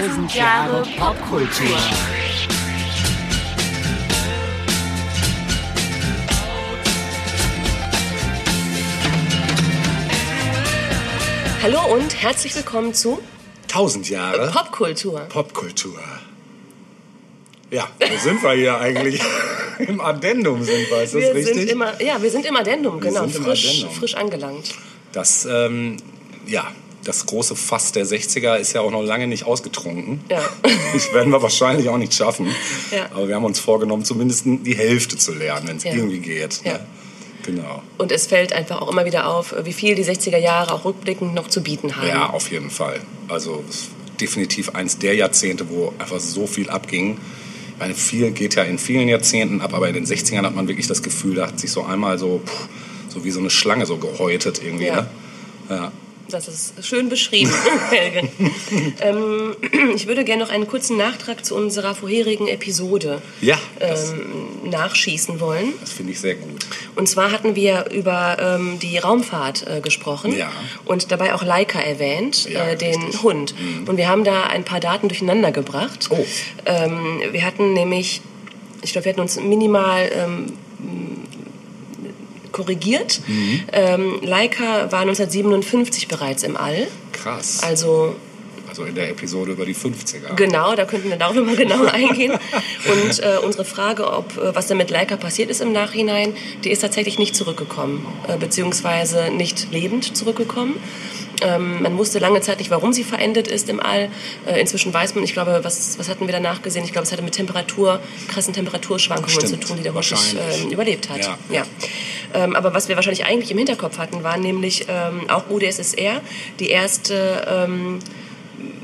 Tausend Jahre Popkultur. Hallo und herzlich willkommen zu 1000 Jahre Popkultur. Popkultur. Ja, wo sind wir hier eigentlich? Im Addendum sind wir, ist das wir richtig? sind immer, ja, wir sind im Addendum, genau, sind im frisch, Addendum. frisch angelangt. das, ähm, ja, das große Fass der 60er ist ja auch noch lange nicht ausgetrunken. Ja. Das werden wir wahrscheinlich auch nicht schaffen. Ja. Aber wir haben uns vorgenommen, zumindest die Hälfte zu lernen, wenn es Ja. irgendwie geht. Ja. Ne? Genau. Und es fällt einfach auch immer wieder auf, wie viel die 60er Jahre auch rückblickend noch zu bieten haben. Ja, auf jeden Fall. Also definitiv eins der Jahrzehnte, wo einfach so viel abging. Ich meine, viel geht ja in vielen Jahrzehnten ab, aber in den 60ern hat man wirklich das Gefühl, da hat sich so einmal so, puh, so wie so eine Schlange so gehäutet irgendwie. Ja. Ne? Ja. Das ist schön beschrieben, Helge. ähm, ich würde gerne noch einen kurzen Nachtrag zu unserer vorherigen Episode Ja, ähm, nachschießen wollen. das finde ich sehr gut. Und zwar hatten wir über ähm, die Raumfahrt äh, gesprochen Ja. und dabei auch Leica erwähnt, Ja, äh, den richtig. Hund. Und wir haben da ein paar Daten durcheinander gebracht. Oh. Ähm, wir hatten nämlich, ich glaube, wir hatten uns minimal ähm, korrigiert. Mhm. Ähm, Leica war 1957 bereits im All. Krass. Also Also in der Episode über die 50er. Genau, da könnten wir darüber mal genauer eingehen. Und äh, unsere Frage, ob äh, was denn mit Leica passiert ist im Nachhinein, die ist tatsächlich nicht zurückgekommen, äh, beziehungsweise nicht lebend zurückgekommen. Ähm, man wusste lange Zeit nicht, warum sie verendet ist im All. Äh, inzwischen weiß man, ich glaube, was, was hatten wir danach gesehen? Ich glaube, es hatte mit Temperatur, krassen Temperaturschwankungen Stimmt, zu tun, die der wahrscheinlich. ähm, überlebt hat. Ja. Ja. Ähm, aber was wir wahrscheinlich eigentlich im Hinterkopf hatten, war nämlich ähm, auch UdSSR, die erste ähm,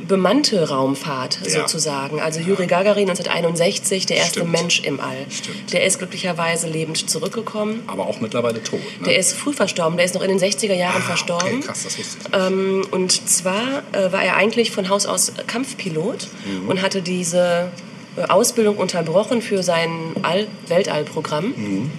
bemannte Raumfahrt Ja. sozusagen. Also Juri Gagarin 1961, der erste Stimmt. Mensch im All. Stimmt. Der ist glücklicherweise lebend zurückgekommen. Aber auch mittlerweile tot. Ne? Der ist früh verstorben, der ist noch in den 60er Jahren ah, verstorben. Okay, krass, das wusste ich. Ähm, und zwar äh, war er eigentlich von Haus aus Kampfpilot Mhm. und hatte diese äh, Ausbildung unterbrochen für sein All Weltallprogramm. Mhm.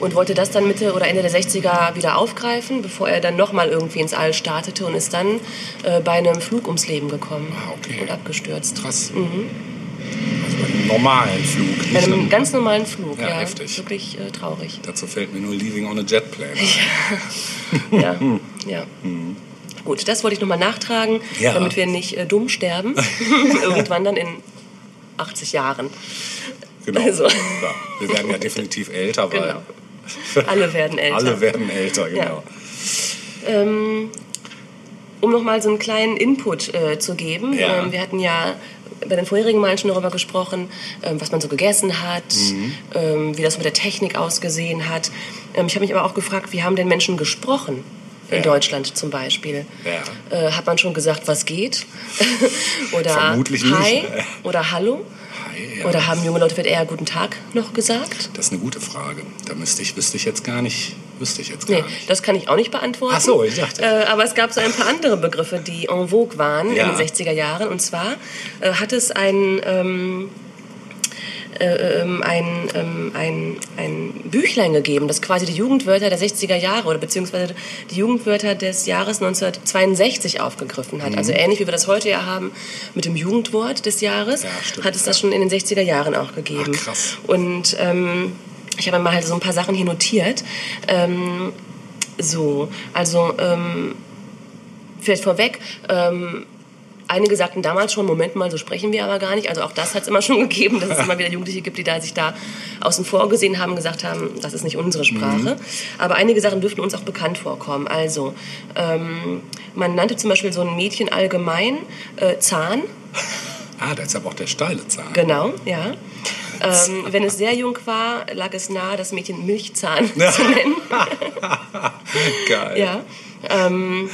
Und wollte das dann Mitte oder Ende der 60er wieder aufgreifen, bevor er dann nochmal irgendwie ins All startete und ist dann äh, bei einem Flug ums Leben gekommen Ah, okay. und abgestürzt. Krass. Also bei einem normalen Flug. Bei Nicht einem einem, ganz normalen Flug, Ja, ja. heftig. Wirklich äh, traurig. dazu fällt mir nur Leaving on a Jet Plane. ein. Ja, ja. Gut, das wollte ich nochmal nachtragen, Mhm. Ja. damit wir nicht äh, dumm sterben. Irgendwann dann in 80 Jahren. Genau. Also. Ja, wir werden ja definitiv älter, weil Genau. Alle werden älter. alle werden älter, genau. Ähm, um nochmal so einen kleinen Input äh, zu geben. Ja. Ähm, wir hatten ja bei den vorherigen Malen schon darüber gesprochen, ähm, was man so gegessen hat, Mhm. ähm, wie das mit der Technik ausgesehen hat. Ähm, ich habe mich aber auch gefragt, wie haben denn Menschen gesprochen? In Ja. Deutschland zum Beispiel. Ja. Äh, hat man schon gesagt, was geht? oder Vermutlich nicht. Hi? Oder Hallo? Ja. Oder haben junge Leute vielleicht eher Guten Tag noch gesagt? Das ist eine gute Frage. Da müsste ich, wüsste ich jetzt gar nicht, wüsste ich jetzt gar Nee, nicht. das kann ich auch nicht beantworten. Ach so, ich dachte. Äh, aber es gab so ein paar andere Begriffe, die en vogue waren Ja. in den 60er Jahren. Und zwar äh, hat es ein, ähm, äh, ähm, ein, ähm, ein, ein Büchlein gegeben, das quasi die Jugendwörter der 60er Jahre oder beziehungsweise die Jugendwörter des Jahres 1962 aufgegriffen hat. Also ähnlich wie wir das heute ja haben mit dem Jugendwort des Jahres, Mhm. Ja, stimmt, hat es das ja. schon in den 60er Jahren auch gegeben. Ach, krass. Und ähm, ich habe mal halt so ein paar Sachen hier notiert. Ähm, so, also ähm, vielleicht vorweg. Ähm, Einige sagten damals schon, Moment mal, so sprechen wir aber gar nicht. Also auch das hat es immer schon gegeben, dass es immer wieder Jugendliche gibt, die da sich da außen vor gesehen haben, gesagt haben, das ist nicht unsere Sprache. Aber einige Sachen dürften uns auch bekannt vorkommen. Also ähm, man nannte zum Beispiel so ein Mädchen allgemein äh, Zahn. Ah, da ist aber auch der steile Zahn. Genau, ja. Ähm, wenn es sehr jung war, lag es nahe, das Mädchen Milchzahn zu nennen. Geil. Ja. Ähm,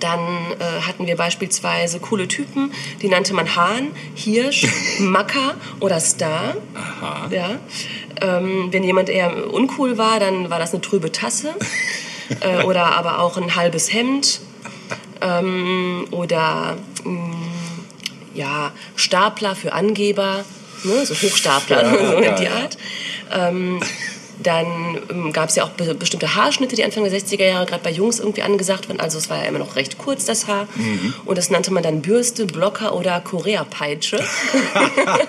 dann äh, hatten wir beispielsweise coole Typen, die nannte man Hahn, Hirsch, Macker oder Star. Aha. Ja. Ähm, wenn jemand eher uncool war, dann war das eine trübe Tasse äh, oder aber auch ein halbes Hemd ähm, oder mh, ja, Stapler für Angeber, ne, so Hochstapler, Ja, so in die. Art. Dann ähm, gab es ja auch be bestimmte Haarschnitte, die Anfang der 60er Jahre gerade bei Jungs irgendwie angesagt waren. Also es war ja immer noch recht kurz, das Haar. Mhm. Und das nannte man dann Bürste, Blocker oder Korea-Peitsche.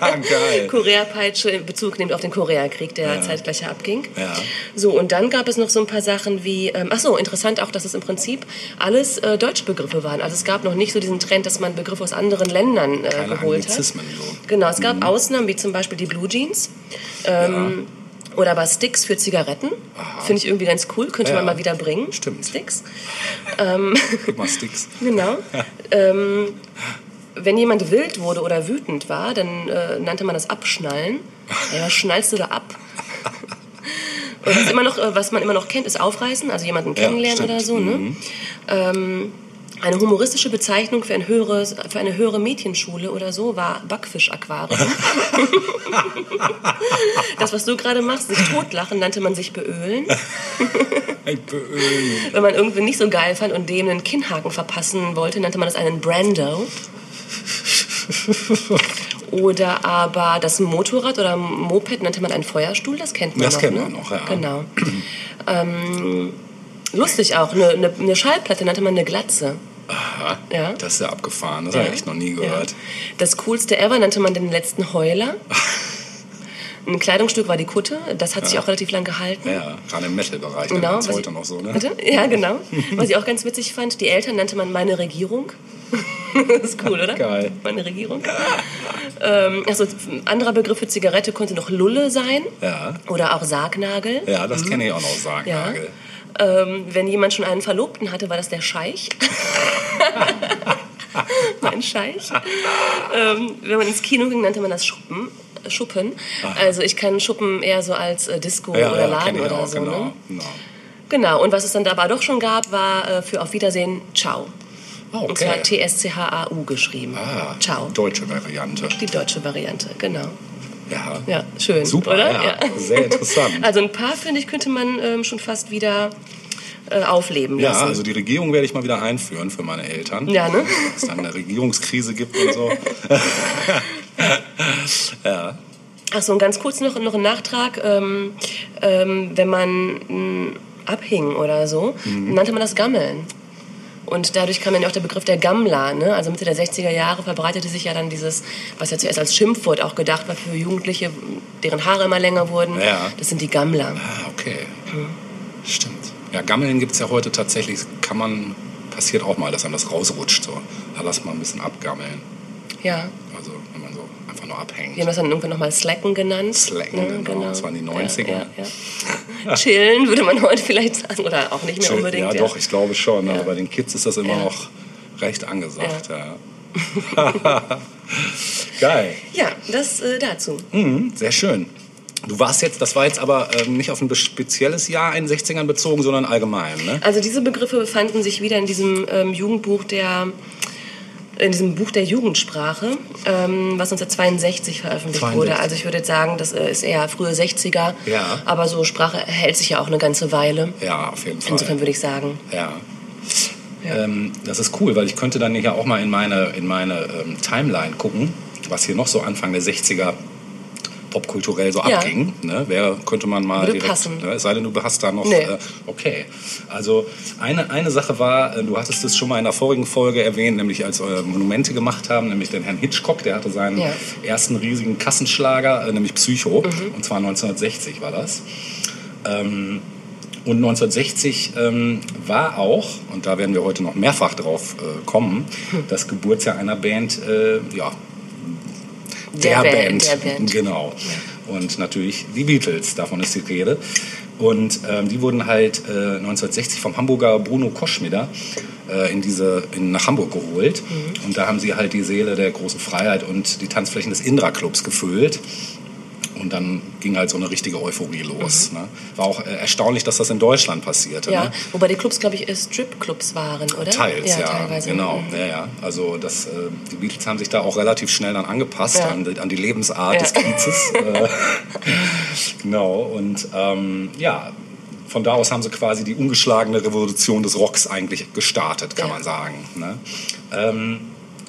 Geil. Korea-Peitsche in Bezug nimmt auf den Koreakrieg, der Ja. zeitgleich abging. Ja. So, und dann gab es noch so ein paar Sachen wie, ähm, ach so, interessant auch, dass es im Prinzip alles äh, deutsche Begriffe waren. Also es gab noch nicht so diesen Trend, dass man Begriffe aus anderen Ländern äh, geholt hat. So. Genau, es gab Ausnahmen, wie zum Beispiel die Blue Jeans. Ähm, Oder aber Sticks für Zigaretten. Finde ich irgendwie ganz cool, könnte Ja. man mal wieder bringen. Stimmt. Sticks. Gib mal Sticks. Genau. ähm, wenn jemand wild wurde oder wütend war, dann äh, nannte man das Abschnallen. Ja, was schnallst du da ab? Und was, immer noch, äh, was man immer noch kennt, ist Aufreißen, also jemanden kennenlernen stimmt. oder so. Ne? Ähm, eine humoristische Bezeichnung für, ein höheres, für eine höhere Mädchenschule oder so war Backfischaquarium. das, was du gerade machst, sich totlachen, nannte man sich beölen. Beölen. Wenn man irgendwie nicht so geil fand und dem einen Kinnhaken verpassen wollte, nannte man das einen Brando. Oder aber das Motorrad oder Moped nannte man einen Feuerstuhl, das kennt man Das noch. kennt ne? man noch, ja. Genau. ähm, lustig auch, eine, eine, eine Schallplatte nannte man eine Glatze. Aha. Ja. Das ist ja abgefahren. Das habe ich noch nie gehört. Ja. Das coolste ever nannte man den letzten Heuler. Ein Kleidungsstück war die Kutte, das hat sich auch relativ lang gehalten. Ja, gerade im Metal-Bereich. Genau, das heute ich- noch so, ne? Bitte? Ja, genau. Was ich auch ganz witzig fand, die Eltern nannte man meine Regierung. das ist cool, oder? Geil. Meine Regierung. ähm, also, anderer Begriff für Zigarette konnte noch Lulle sein. Ja. Oder auch Sargnagel. Ja, das kenne ich auch noch, Sargnagel. Ähm, wenn jemand schon einen Verlobten hatte, war das der Scheich. mein Scheich. ähm, wenn man ins Kino ging, nannte man das Schuppen. Schuppen. Also ich kann Schuppen eher so als äh, Disco Ja, oder ja, Laden ich oder auch, so. genau. Ne? genau. Genau, und was es dann da aber doch schon gab, war äh, für Auf Wiedersehen Ciao. Ah, Und zwar okay. T-S-C-H-A-U geschrieben. Ah, Ciao. Deutsche Variante. Die deutsche Variante, genau. Ja. Ja, schön. Super, oder? ja. Sehr interessant. Also ein paar, finde ich, könnte man ähm, schon fast wieder äh, aufleben Ja, lassen. also die Regierung werde ich mal wieder einführen für meine Eltern. Ja, ne? Dass es dann eine Regierungskrise gibt und so. ja. Ach so, und ganz kurz noch, noch ein Nachtrag. Ähm, ähm, wenn man mh, abhing oder so, Mhm. nannte man das Gammeln. Und dadurch kam dann ja auch der Begriff der Gammler. Ne? Also Mitte der 60er Jahre verbreitete sich ja dann dieses, was ja zuerst als Schimpfwort auch gedacht war für Jugendliche, deren Haare immer länger wurden. Ja. Das sind die Gammler. Ah, okay. Hm. Stimmt. Ja, Gammeln gibt es ja heute tatsächlich, kann man, passiert auch mal, dass einem das rausrutscht. So. Da lass mal ein bisschen abgammeln. Ja. Also, einfach nur abhängt. Wir haben das dann irgendwann nochmal Slacken genannt. Slacken, genau. Das waren die 90er. Ja, ja. Chillen würde man heute vielleicht sagen. Oder auch nicht mehr unbedingt. ja, doch, ich glaube schon. Aber bei den Kids ist das immer noch recht angesagt. Ja. Geil. Ja, das äh, dazu. Mhm, sehr schön. Du warst jetzt, das war jetzt aber ähm, nicht auf ein spezielles Jahr in den 60ern bezogen, sondern allgemein, ne? Also diese Begriffe befanden sich wieder in diesem ähm, Jugendbuch der in diesem Buch der Jugendsprache, ähm, was 1962 veröffentlicht 62. wurde. Also ich würde jetzt sagen, das äh, ist eher frühe 60er. Ja. Aber so Sprache hält sich ja auch eine ganze Weile. Ja, auf jeden Fall. Insofern würde ich sagen. Ja. Ja. Ähm, das ist cool, weil ich könnte dann ja auch mal in meine, in meine ähm, Timeline gucken, was hier noch so Anfang der 60er popkulturell so Ja. abging. Ne? Wäre, könnte man mal Würde direkt, passen. Ne? Es sei denn, du hast da noch... Nee. Äh, okay. Also eine, eine Sache war, äh, du hattest es schon mal in der vorigen Folge erwähnt, nämlich als wir Monumente gemacht haben, nämlich den Herrn Hitchcock, der hatte seinen Ja. ersten riesigen Kassenschlager, äh, nämlich Psycho, Mhm. und zwar 1960 war das. Ähm, und 1960 ähm, war auch, und da werden wir heute noch mehrfach drauf äh, kommen, Hm. das Geburtsjahr einer Band, äh, ja, Der Band, der Band. Genau. Und natürlich die Beatles, davon ist die Rede. Und ähm, die wurden halt äh, 1960 vom Hamburger Bruno Koschmider äh, in diese, in, nach Hamburg geholt. Mhm. Und da haben sie halt die Seele der großen Freiheit und die Tanzflächen des Indra-Clubs gefüllt. Und dann ging halt so eine richtige Euphorie los. Ne? War auch äh, erstaunlich, dass das in Deutschland passierte. Mhm. Ja, Ne? wobei die Clubs, glaube ich, äh, Strip-Clubs waren, oder? Teils, ja, teilweise. genau. Mhm. Ja, ja. Also das, äh, die Beatles haben sich da auch relativ schnell dann angepasst Ja. an, die- an die Lebensart Ja. des Kiezes. genau, und ähm, ja, von da aus haben sie quasi die ungeschlagene Revolution des Rocks eigentlich gestartet, kann Ja. man sagen. Ne? Ähm,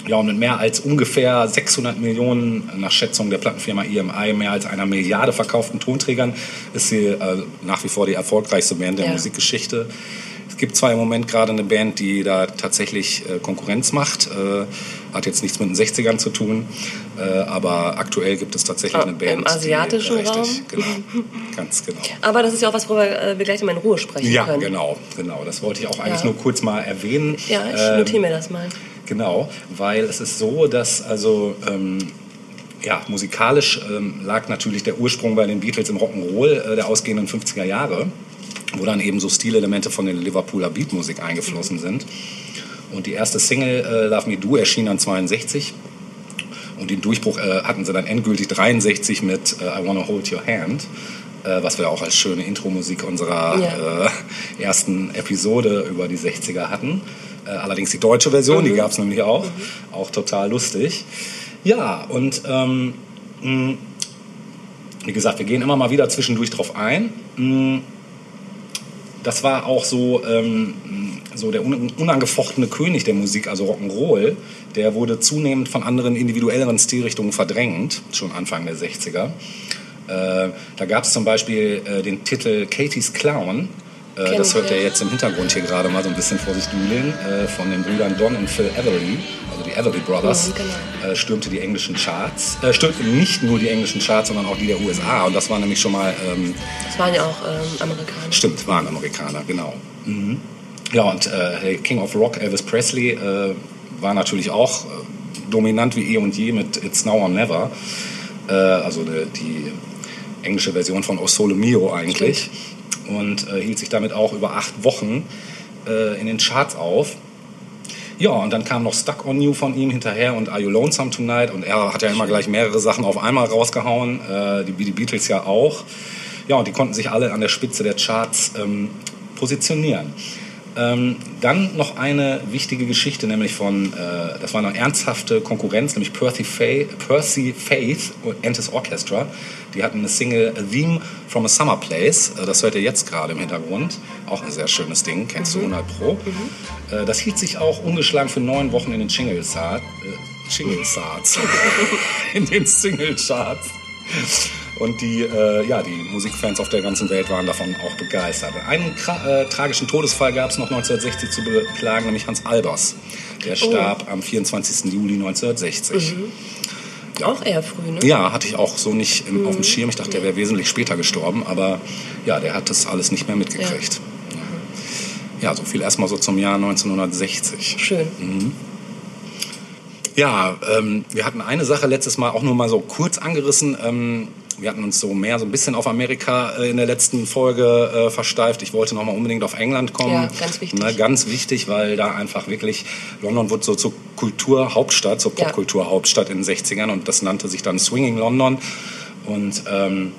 Ja, und mit mehr als ungefähr 600 Millionen, nach Schätzung der Plattenfirma EMI, mehr als einer Milliarde verkauften Tonträgern, ist sie äh, nach wie vor die erfolgreichste Band der Ja. Musikgeschichte. Es gibt zwar im Moment gerade eine Band, die da tatsächlich äh, Konkurrenz macht, äh, hat jetzt nichts mit den 60ern zu tun, äh, aber aktuell gibt es tatsächlich Ah, eine Band. im asiatischen die, äh, Raum? richtig, Genau, ganz genau. Aber das ist ja auch was, worüber äh, wir gleich in Ruhe sprechen Ja, können. genau, genau. Das wollte ich auch eigentlich Ja. nur kurz mal erwähnen. Ja, ich Ähm, notiere mir das mal. Genau, weil es ist so, dass also ähm, ja, musikalisch ähm, lag natürlich der Ursprung bei den Beatles im Rock'n'Roll äh, der ausgehenden 50er Jahre, wo dann eben so Stilelemente von der Liverpooler Beatmusik eingeflossen sind. Und die erste Single äh, Love Me Do erschien dann 62 und den Durchbruch äh, hatten sie dann endgültig 63 mit äh, I Wanna Hold Your Hand, äh, was wir auch als schöne Intro-Musik unserer Ja. äh, ersten Episode über die 60er hatten. Äh, allerdings die deutsche Version, die gab es nämlich auch. Auch total lustig. Ja, und ähm, mh, wie gesagt, wir gehen immer mal wieder zwischendurch drauf ein. Mh, das war auch so, ähm, so der un unangefochtene König der Musik, also Rock'n'Roll. Der wurde zunehmend von anderen individuelleren Stilrichtungen verdrängt, schon Anfang der 60er. Äh, da gab es zum Beispiel äh, den Titel Katie's Clown. Äh, das hört ihr jetzt im Hintergrund hier gerade mal so ein bisschen vor sich dudeln. Äh, von den Brüdern Don und Phil Everly, also die Everly Brothers, Mhm, genau. äh, stürmte die englischen Charts. Äh, stürmte nicht nur die englischen Charts, sondern auch die der USA. Und das war nämlich schon mal ähm, Das waren ja auch ähm, Amerikaner. Stimmt, waren Amerikaner, genau. Mhm. Ja, und äh, King of Rock, Elvis Presley, äh, war natürlich auch dominant wie eh und je mit It's Now or Never. Also die, die englische Version von O Sole Mio eigentlich. Und äh, hielt sich damit auch über acht Wochen äh, in den Charts auf. Ja, und dann kam noch Stuck on You von ihm hinterher und Are You Lonesome Tonight? Und er hat ja immer gleich mehrere Sachen auf einmal rausgehauen, äh, die, die Beatles ja auch. Ja, und die konnten sich alle an der Spitze der Charts ähm, positionieren. Ähm, dann noch eine wichtige Geschichte, nämlich von, äh, das war eine ernsthafte Konkurrenz, nämlich Percy, Faith, Percy Faith and his Orchestra. Die hatten eine Single A Theme from a Summer Place. Äh, das hört ihr jetzt gerade im Hintergrund. Auch ein sehr schönes Ding, kennst du 100 Pro. Äh, das hielt sich auch ungeschlagen für neun Wochen in den Jingle Charts. Äh, Jingle Charts. in den Single Charts. Und die, äh, ja, die Musikfans auf der ganzen Welt waren davon auch begeistert. Einen äh, tragischen Todesfall gab es noch 1960 zu beklagen, nämlich Hans Albers. Der starb am 24. Juli 1960. Auch eher früh, ne? Ja, hatte ich auch so nicht im, auf dem Schirm. Ich dachte, der wäre wesentlich später gestorben, aber ja, der hat das alles nicht mehr mitgekriegt. Ja, ja so viel erstmal so zum Jahr 1960. Schön. Ja, ähm, wir hatten eine Sache letztes Mal auch nur mal so kurz angerissen. Ähm, wir hatten uns so mehr so ein bisschen auf Amerika äh, in der letzten Folge äh, versteift. Ich wollte noch mal unbedingt auf England kommen. Ja, ganz wichtig. Ne, ganz wichtig, weil da einfach wirklich London wurde so zur Kulturhauptstadt, zur Ja. Popkulturhauptstadt in den 60ern und das nannte sich dann Swinging London. Und ähm,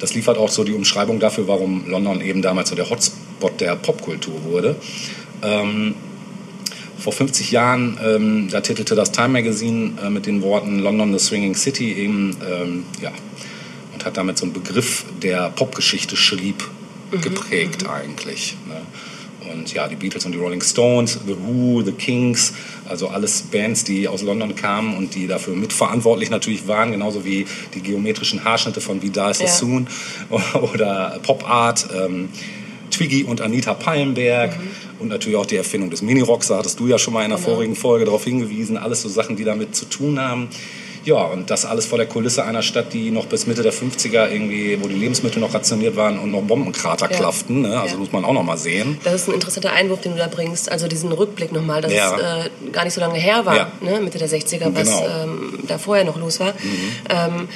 das liefert auch so die Umschreibung dafür, warum London eben damals so der Hotspot der Popkultur wurde. Ähm, vor 50 Jahren, ähm, da titelte das Time Magazine äh, mit den Worten London the Swinging City eben, ähm, ja, und hat damit so einen Begriff, der Popgeschichte schrieb, geprägt eigentlich. Ne? Und ja, die Beatles und die Rolling Stones, The Who, The Kings, also alles Bands, die aus London kamen und die dafür mitverantwortlich natürlich waren, genauso wie die geometrischen Haarschnitte von Vidal Sassoon oder Pop Art. Ähm, Twiggy und Anita Pallenberg und natürlich auch die Erfindung des Minirocks, da hattest du ja schon mal in der vorigen Folge darauf hingewiesen, alles so Sachen, die damit zu tun haben. Ja, und das alles vor der Kulisse einer Stadt, die noch bis Mitte der 50er irgendwie, wo die Lebensmittel noch rationiert waren und noch Bombenkrater Ja. klafften. Ne? Also Ja. muss man auch noch mal sehen. Das ist ein interessanter Einwurf, den du da bringst. Also diesen Rückblick nochmal, dass Ja. es äh, gar nicht so lange her war, ne, Mitte der 60er, was Genau. ähm, da vorher noch los war. Ähm,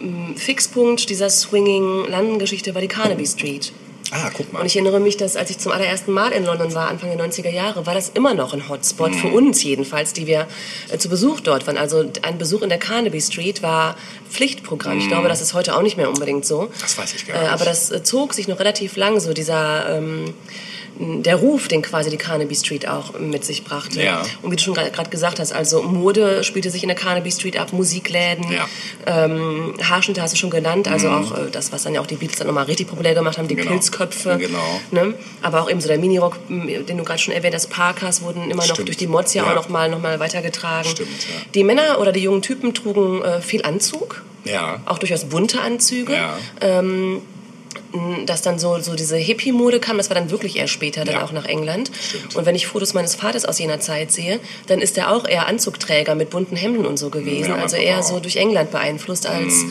m- Fixpunkt dieser Swinging-London-Geschichte war die Carnaby Street. Ah, guck mal. Und ich erinnere mich, dass als ich zum allerersten Mal in London war, Anfang der 90er Jahre, war das immer noch ein Hotspot, Mhm. für uns jedenfalls, die wir äh, zu Besuch dort waren. Also ein Besuch in der Carnaby Street war Pflichtprogramm. Ich glaube, das ist heute auch nicht mehr unbedingt so. Mhm. Das weiß ich gar Äh, nicht. aber das äh, zog sich noch relativ lang, so dieser... Ähm, der Ruf, den quasi die Carnaby Street auch mit sich brachte. Ja. Und wie du schon gerade gesagt hast, also Mode spielte sich in der Carnaby Street ab, Musikläden, Ja. ähm, Haarschnitte hast du schon genannt, also auch äh, das, was dann ja auch die Beatles dann nochmal richtig populär gemacht haben, die Genau. Pilz Glatzköpfe. Genau. Ne? Aber auch eben so der Minirock, den du gerade schon erwähnt hast, Parkas wurden immer noch Stimmt. durch die Mods ja, auch noch mal, noch mal weitergetragen. Stimmt. Die Männer oder die jungen Typen trugen äh, viel Anzug, Ja. auch durchaus bunte Anzüge. Ja. Ähm, dass dann so, so diese Hippie-Mode kam, das war dann wirklich erst später, dann Ja. auch nach England. Stimmt. Und wenn ich Fotos meines Vaters aus jener Zeit sehe, dann ist er auch eher Anzugträger mit bunten Hemden und so gewesen. Ja, also eher auch. so durch England beeinflusst als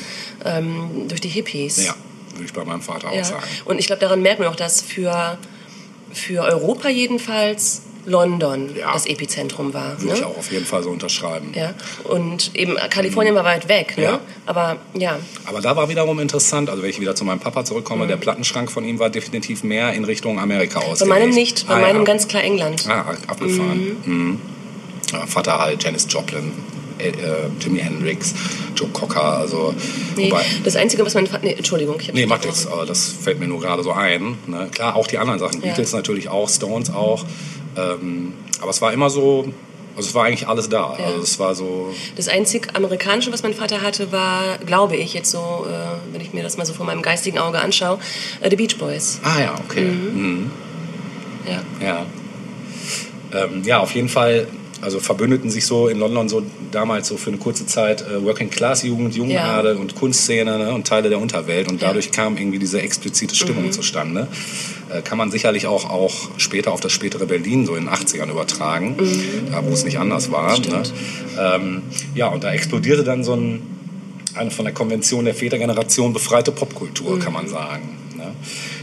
ähm, durch die Hippies. Ja, würde ich bei meinem Vater auch Ja. sagen. Und ich glaube, daran merkt man auch, dass für, für Europa jedenfalls London Ja. das Epizentrum war. Würde ich Ne? auch auf jeden Fall so unterschreiben. Ja. Und eben Kalifornien war weit weg. Ne? Ja. Aber ja, Aber da war wiederum interessant, also wenn ich wieder zu meinem Papa zurückkomme, der Plattenschrank von ihm war definitiv mehr in Richtung Amerika ausgelegt. bei meinem nicht, bei ah, meinem ja. ganz klar England. Ah, abgefahren. Mhm. Ja, Vater halt, Janis Joplin, äh, äh, Jimi Hendrix, Joe Cocker, also Nee, wobei, das Einzige, was mein Vater... Nee, Entschuldigung. Ich Nee, macht nichts, das fällt mir nur gerade so ein. Ne? Klar, auch die anderen Sachen. Beatles natürlich auch, Stones auch. Ähm, aber es war immer so, also es war eigentlich alles da. Ja. Also es war so, Das einzig Amerikanische, was mein Vater hatte, war, glaube ich, jetzt so, äh, wenn ich mir das mal so vor meinem geistigen Auge anschaue, äh, The Beach Boys. ah ja, okay. Mhm. Ja. Ja. Ähm, ja, auf jeden Fall, also verbündeten sich so in London so damals so für eine kurze Zeit äh, Working Class Jugend, Jugendadel und Kunstszene ne, und Teile der Unterwelt und dadurch kam irgendwie diese explizite Stimmung zustande. Äh, kann man sicherlich auch, auch später auf das spätere Berlin so in den 80ern übertragen, da wo es nicht anders war. Ne? Ähm, ja, und da explodierte dann so ein, eine von der Konvention der Vätergeneration befreite Popkultur, kann man sagen. Ne?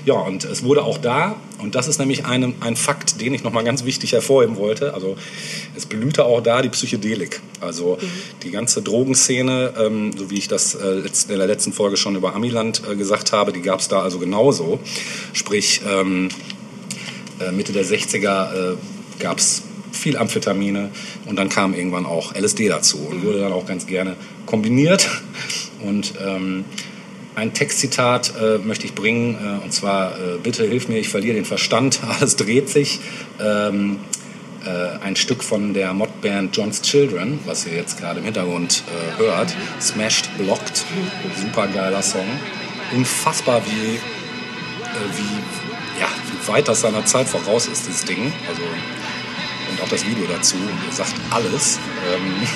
Ja, und es wurde auch da, und das ist nämlich ein, ein Fakt, den ich nochmal ganz wichtig hervorheben wollte, also es blühte auch da die Psychedelik. Also die ganze Drogenszene, ähm, so wie ich das äh, in der letzten Folge schon über Amiland äh, gesagt habe, die gab es da also genauso. Sprich, ähm, äh, Mitte der 60er äh, gab es viel Amphetamine und dann kam irgendwann auch LSD dazu und wurde dann auch ganz gerne kombiniert. Und ähm, ein Textzitat äh, möchte ich bringen, äh, und zwar, äh, bitte hilf mir, ich verliere den Verstand, alles dreht sich. Ähm, äh, ein Stück von der Modband John's Children, was ihr jetzt gerade im Hintergrund äh, hört, Smashed Blocked, super geiler Song. Unfassbar, wie, äh, wie, ja, wie weit das seiner Zeit voraus ist, dieses Ding. Also, und auch das Video dazu sagt alles. Ähm,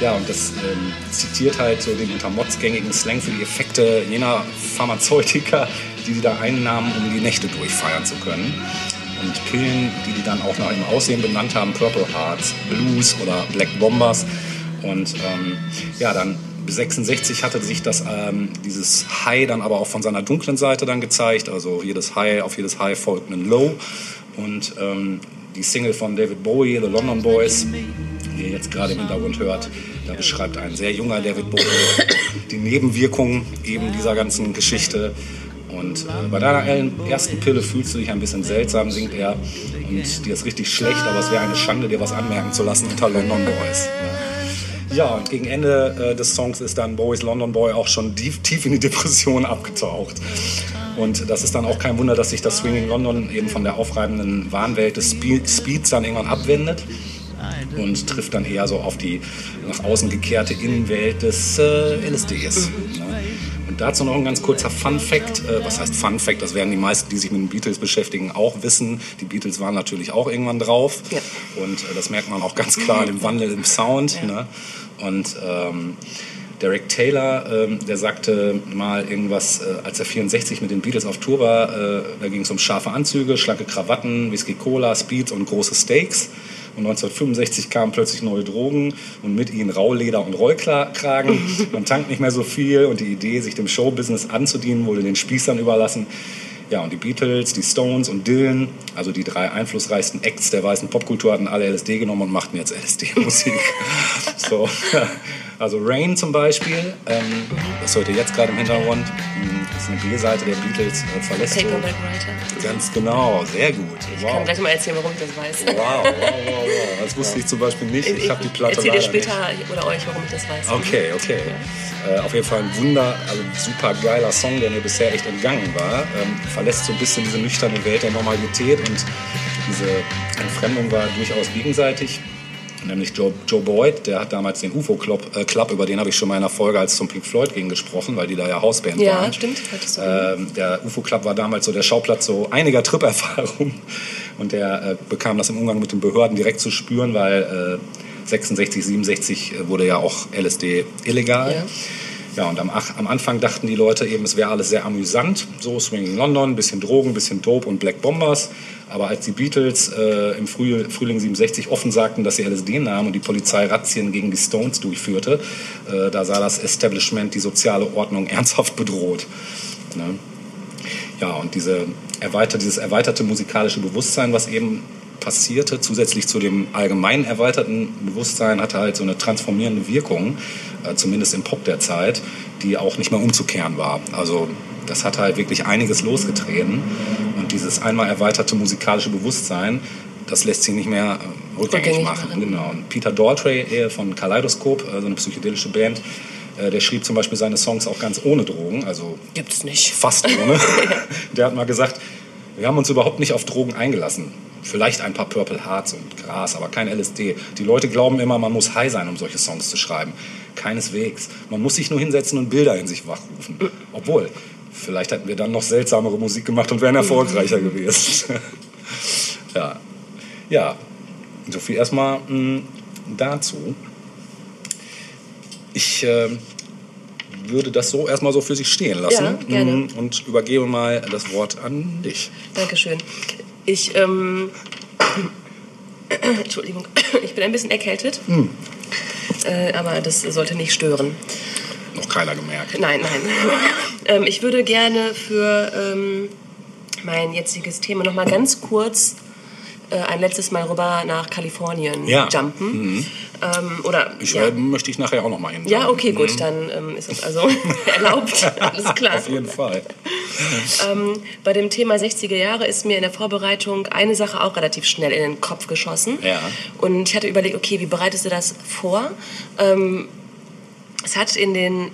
ja, und das ähm, zitiert halt so den unter Mods gängigen Slang für die Effekte jener Pharmazeutika, die die da einnahmen, um die Nächte durchfeiern zu können. Und Pillen, die die dann auch nach ihrem Aussehen benannt haben, Purple Hearts, Blues oder Black Bombers. Und ähm, ja, dann bis 66 hatte sich das, ähm, dieses High dann aber auch von seiner dunklen Seite dann gezeigt. Also jedes High, auf jedes High folgt ein Low. Und ähm, die Single von David Bowie, The London Boys, die ihr jetzt gerade im Hintergrund hört, da beschreibt ein sehr junger David Bowie die Nebenwirkungen eben dieser ganzen Geschichte. Und äh, bei deiner ersten Pille fühlst du dich ein bisschen seltsam, singt er. Und dir ist richtig schlecht, aber es wäre eine Schande, dir was anmerken zu lassen unter London Boys. Ja, und gegen Ende äh, des Songs ist dann Bowies London Boy auch schon tief, tief in die Depression abgetaucht. Und das ist dann auch kein Wunder, dass sich das Swinging London eben von der aufreibenden Wahnwelt des Spe Speeds dann irgendwann abwendet und trifft dann eher so auf die nach außen gekehrte Innenwelt des äh, LSDs. Ne? Und dazu noch ein ganz kurzer Fun Fact. Äh, was heißt Fun Fact? Das werden die meisten, die sich mit den Beatles beschäftigen, auch wissen. Die Beatles waren natürlich auch irgendwann drauf. Ja. Und äh, das merkt man auch ganz klar im Wandel im Sound. Ne? Und ähm, Derek Taylor, ähm, der sagte mal irgendwas, äh, als er 64 mit den Beatles auf Tour war, äh, da ging es um scharfe Anzüge, schlanke Krawatten, Whisky Cola, Speeds und große Steaks. Und 1965 kamen plötzlich neue Drogen und mit ihnen Rauleder und Rollkragen. Man tankt nicht mehr so viel und die Idee, sich dem Showbusiness anzudienen, wurde den Spießern überlassen. Ja, und die Beatles, die Stones und Dylan, also die drei einflussreichsten Acts der weißen Popkultur, hatten alle LSD genommen und machten jetzt LSD-Musik. so, also Rain zum Beispiel, ähm, das hört ihr jetzt gerade im Hintergrund, mh, ist eine B-Seite der Beatles, äh, verlässt. Paperback Writer. Ganz genau, sehr gut. Ich kann gleich mal erzählen, warum ich das weiß. Wow, wow, wow, wow. Das wusste ich zum Beispiel nicht. Ich habe die Platte erzähl dir später oder euch, warum ich das weiß. Okay, okay. Äh, auf jeden Fall ein Wunder, also ein super geiler Song, der mir bisher echt entgangen war. Ähm, verlässt so ein bisschen diese nüchterne Welt der Normalität und diese Entfremdung war durchaus gegenseitig. Nämlich Joe, Joe Boyd, der hat damals den UFO Club, äh, Club über den habe ich schon mal in einer Folge als zum Pink Floyd ging gesprochen, weil die da ja Hausband Ja, waren. stimmt, hattest du. Ähm, der UFO Club war damals so der Schauplatz so einiger Tripperfahrungen und der äh, bekam das im Umgang mit den Behörden direkt zu spüren, weil äh, 66, 67 wurde ja auch LSD illegal. Ja. Ja, und am, am Anfang dachten die Leute eben, es wäre alles sehr amüsant. So Swinging London, bisschen Drogen, bisschen Dope und Black Bombers. Aber als die Beatles äh, im Früh, Frühling 67 offen sagten, dass sie LSD nahmen und die Polizei Razzien gegen die Stones durchführte, äh, da sah das Establishment die soziale Ordnung ernsthaft bedroht. Ne? Ja, und diese erweiterte, dieses erweiterte musikalische Bewusstsein, was eben passierte, zusätzlich zu dem allgemein erweiterten Bewusstsein, hatte halt so eine transformierende Wirkung, zumindest im Pop der Zeit, die auch nicht mehr umzukehren war. Also das hat halt wirklich einiges losgetreten und dieses einmal erweiterte musikalische Bewusstsein, das lässt sich nicht mehr äh, rückgängig, machen. Genau. Und Peter Daltrey äh, von Kaleidoskop, äh, so eine psychedelische Band, äh, der schrieb zum Beispiel seine Songs auch ganz ohne Drogen, also Gibt's nicht. fast ohne. Der hat mal gesagt, wir haben uns überhaupt nicht auf Drogen eingelassen. Vielleicht ein paar Purple Hearts und Gras, aber kein LSD. Die Leute glauben immer, man muss high sein, um solche Songs zu schreiben. Keineswegs. Man muss sich nur hinsetzen und Bilder in sich wachrufen. Obwohl, vielleicht hätten wir dann noch seltsamere Musik gemacht und wären erfolgreicher gewesen. ja. Ja, so viel erstmal mh, dazu. Ich äh, würde das so erstmal so für sich stehen lassen Ja, mh, und übergebe mal das Wort an dich. Dankeschön. Ich, ähm, Entschuldigung, ich bin ein bisschen erkältet. Hm. Äh, aber das sollte nicht stören. Noch keiner gemerkt. Nein, nein. ähm, ich würde gerne für ähm, mein jetziges Thema noch mal ganz kurz äh, ein letztes Mal rüber nach Kalifornien Ja. Mhm. Ähm, oder Ich ja. äh, möchte ich nachher auch noch mal hin. ja, okay, gut, dann ähm, ist das also erlaubt. Alles klar. Auf jeden Fall. Ähm, bei dem Thema 60er Jahre ist mir in der Vorbereitung eine Sache auch relativ schnell in den Kopf geschossen. Ja. Und ich hatte überlegt, okay, wie bereitest du das vor? Ähm, es hat in den,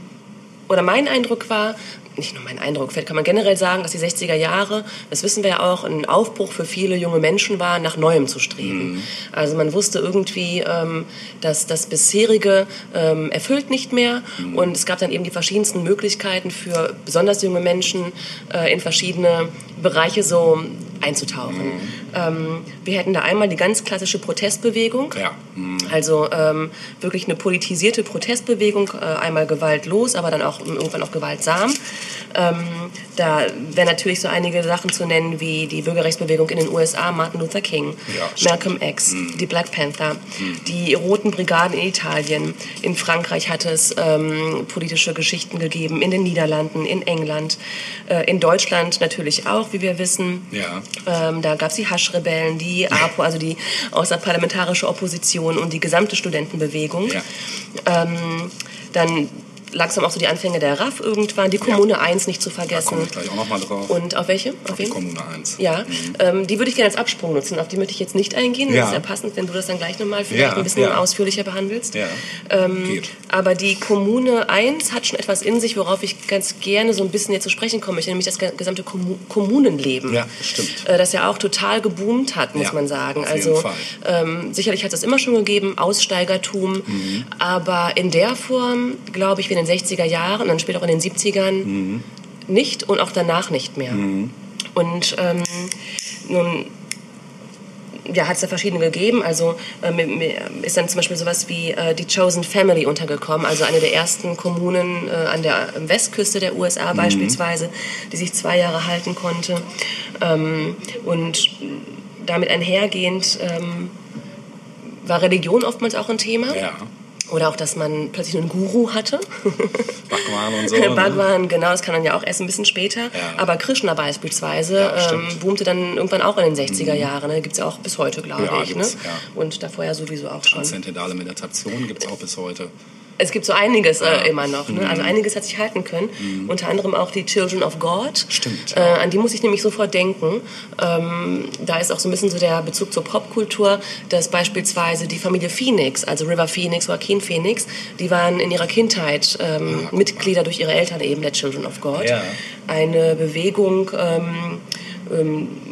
oder mein Eindruck war, nicht nur mein Eindruck, vielleicht kann man generell sagen, dass die 60er Jahre, das wissen wir ja auch, ein Aufbruch für viele junge Menschen war, nach Neuem zu streben. Also man wusste irgendwie, ähm, dass das bisherige ähm, erfüllt nicht mehr und es gab dann eben die verschiedensten Möglichkeiten für besonders junge Menschen äh, in verschiedene Bereiche so einzutauchen. Ähm, wir hätten da einmal die ganz klassische Protestbewegung. Ja. Mhm. Also ähm, wirklich eine politisierte Protestbewegung, äh, einmal gewaltlos, aber dann auch irgendwann auch gewaltsam. Ähm, da wären natürlich so einige Sachen zu nennen wie die Bürgerrechtsbewegung in den USA, Martin Luther King, Ja. Malcolm X, die Black Panther, die Roten Brigaden in Italien. In Frankreich hat es ähm, politische Geschichten gegeben, in den Niederlanden, in England, äh, in Deutschland natürlich auch, wie wir wissen. Ja. Ähm, da gab es die Haschrebellen, die APO, also die außerparlamentarische Opposition und die gesamte Studentenbewegung. Ja. Ähm, dann langsam auch so die Anfänge der RAF irgendwann, die Kommune 1 nicht zu Da vergessen. komme ich gleich auch noch mal drauf. Und auf welche? Auf die wen? Kommune 1. Ja, ähm, die würde ich gerne als Absprung nutzen. Auf die möchte ich jetzt nicht eingehen. Das Ja. ist ja passend, wenn du das dann gleich nochmal vielleicht Ja, ein bisschen ja. ausführlicher behandelst. Ja, Ähm, aber die Kommune 1 hat schon etwas in sich, worauf ich ganz gerne so ein bisschen jetzt zu sprechen komme, möchte, nämlich das ge- gesamte Kommu Kommunenleben. Ja, stimmt. Äh, das ja auch total geboomt hat, muss Ja, man sagen. auf jeden also Fall. ähm, sicherlich hat es immer schon gegeben, Aussteigertum, Mhm. aber in der Form, glaube ich, wie in den 60er Jahren dann später auch in den 70ern Mhm. nicht und auch danach nicht mehr. Und ähm, nun ja, hat es da verschiedene gegeben. Also äh, ist dann zum Beispiel sowas wie äh, die Chosen Family untergekommen, also eine der ersten Kommunen äh, an der Westküste der USA beispielsweise, die sich zwei Jahre halten konnte. Ähm, und damit einhergehend ähm, war Religion oftmals auch ein Thema. Ja. Oder auch, dass man plötzlich einen Guru hatte. Bhagwan und so. ne? Bhagwan, genau, das kann dann ja auch erst ein bisschen später. Ja. Aber Krishna beispielsweise Ja, ähm. Mhm. boomte dann irgendwann auch in den 60er Jahren. Ne? Gibt es ja auch bis heute, glaube Ja, ich. Ne? Und davor ja sowieso auch schon. Transzendentale Meditation gibt es auch bis heute. Es gibt so einiges Ja. äh, immer noch. Ne? Also einiges hat sich halten können. Unter anderem auch die Children of God. Stimmt, Äh, ja. an die muss ich nämlich sofort denken. Ähm, da ist auch so ein bisschen so der Bezug zur Popkultur, dass beispielsweise die Familie Phoenix, also River Phoenix, Joaquin Phoenix, die waren in ihrer Kindheit ähm, Mitglieder durch ihre Eltern eben der Children of God. Ja. Eine Bewegung, ähm,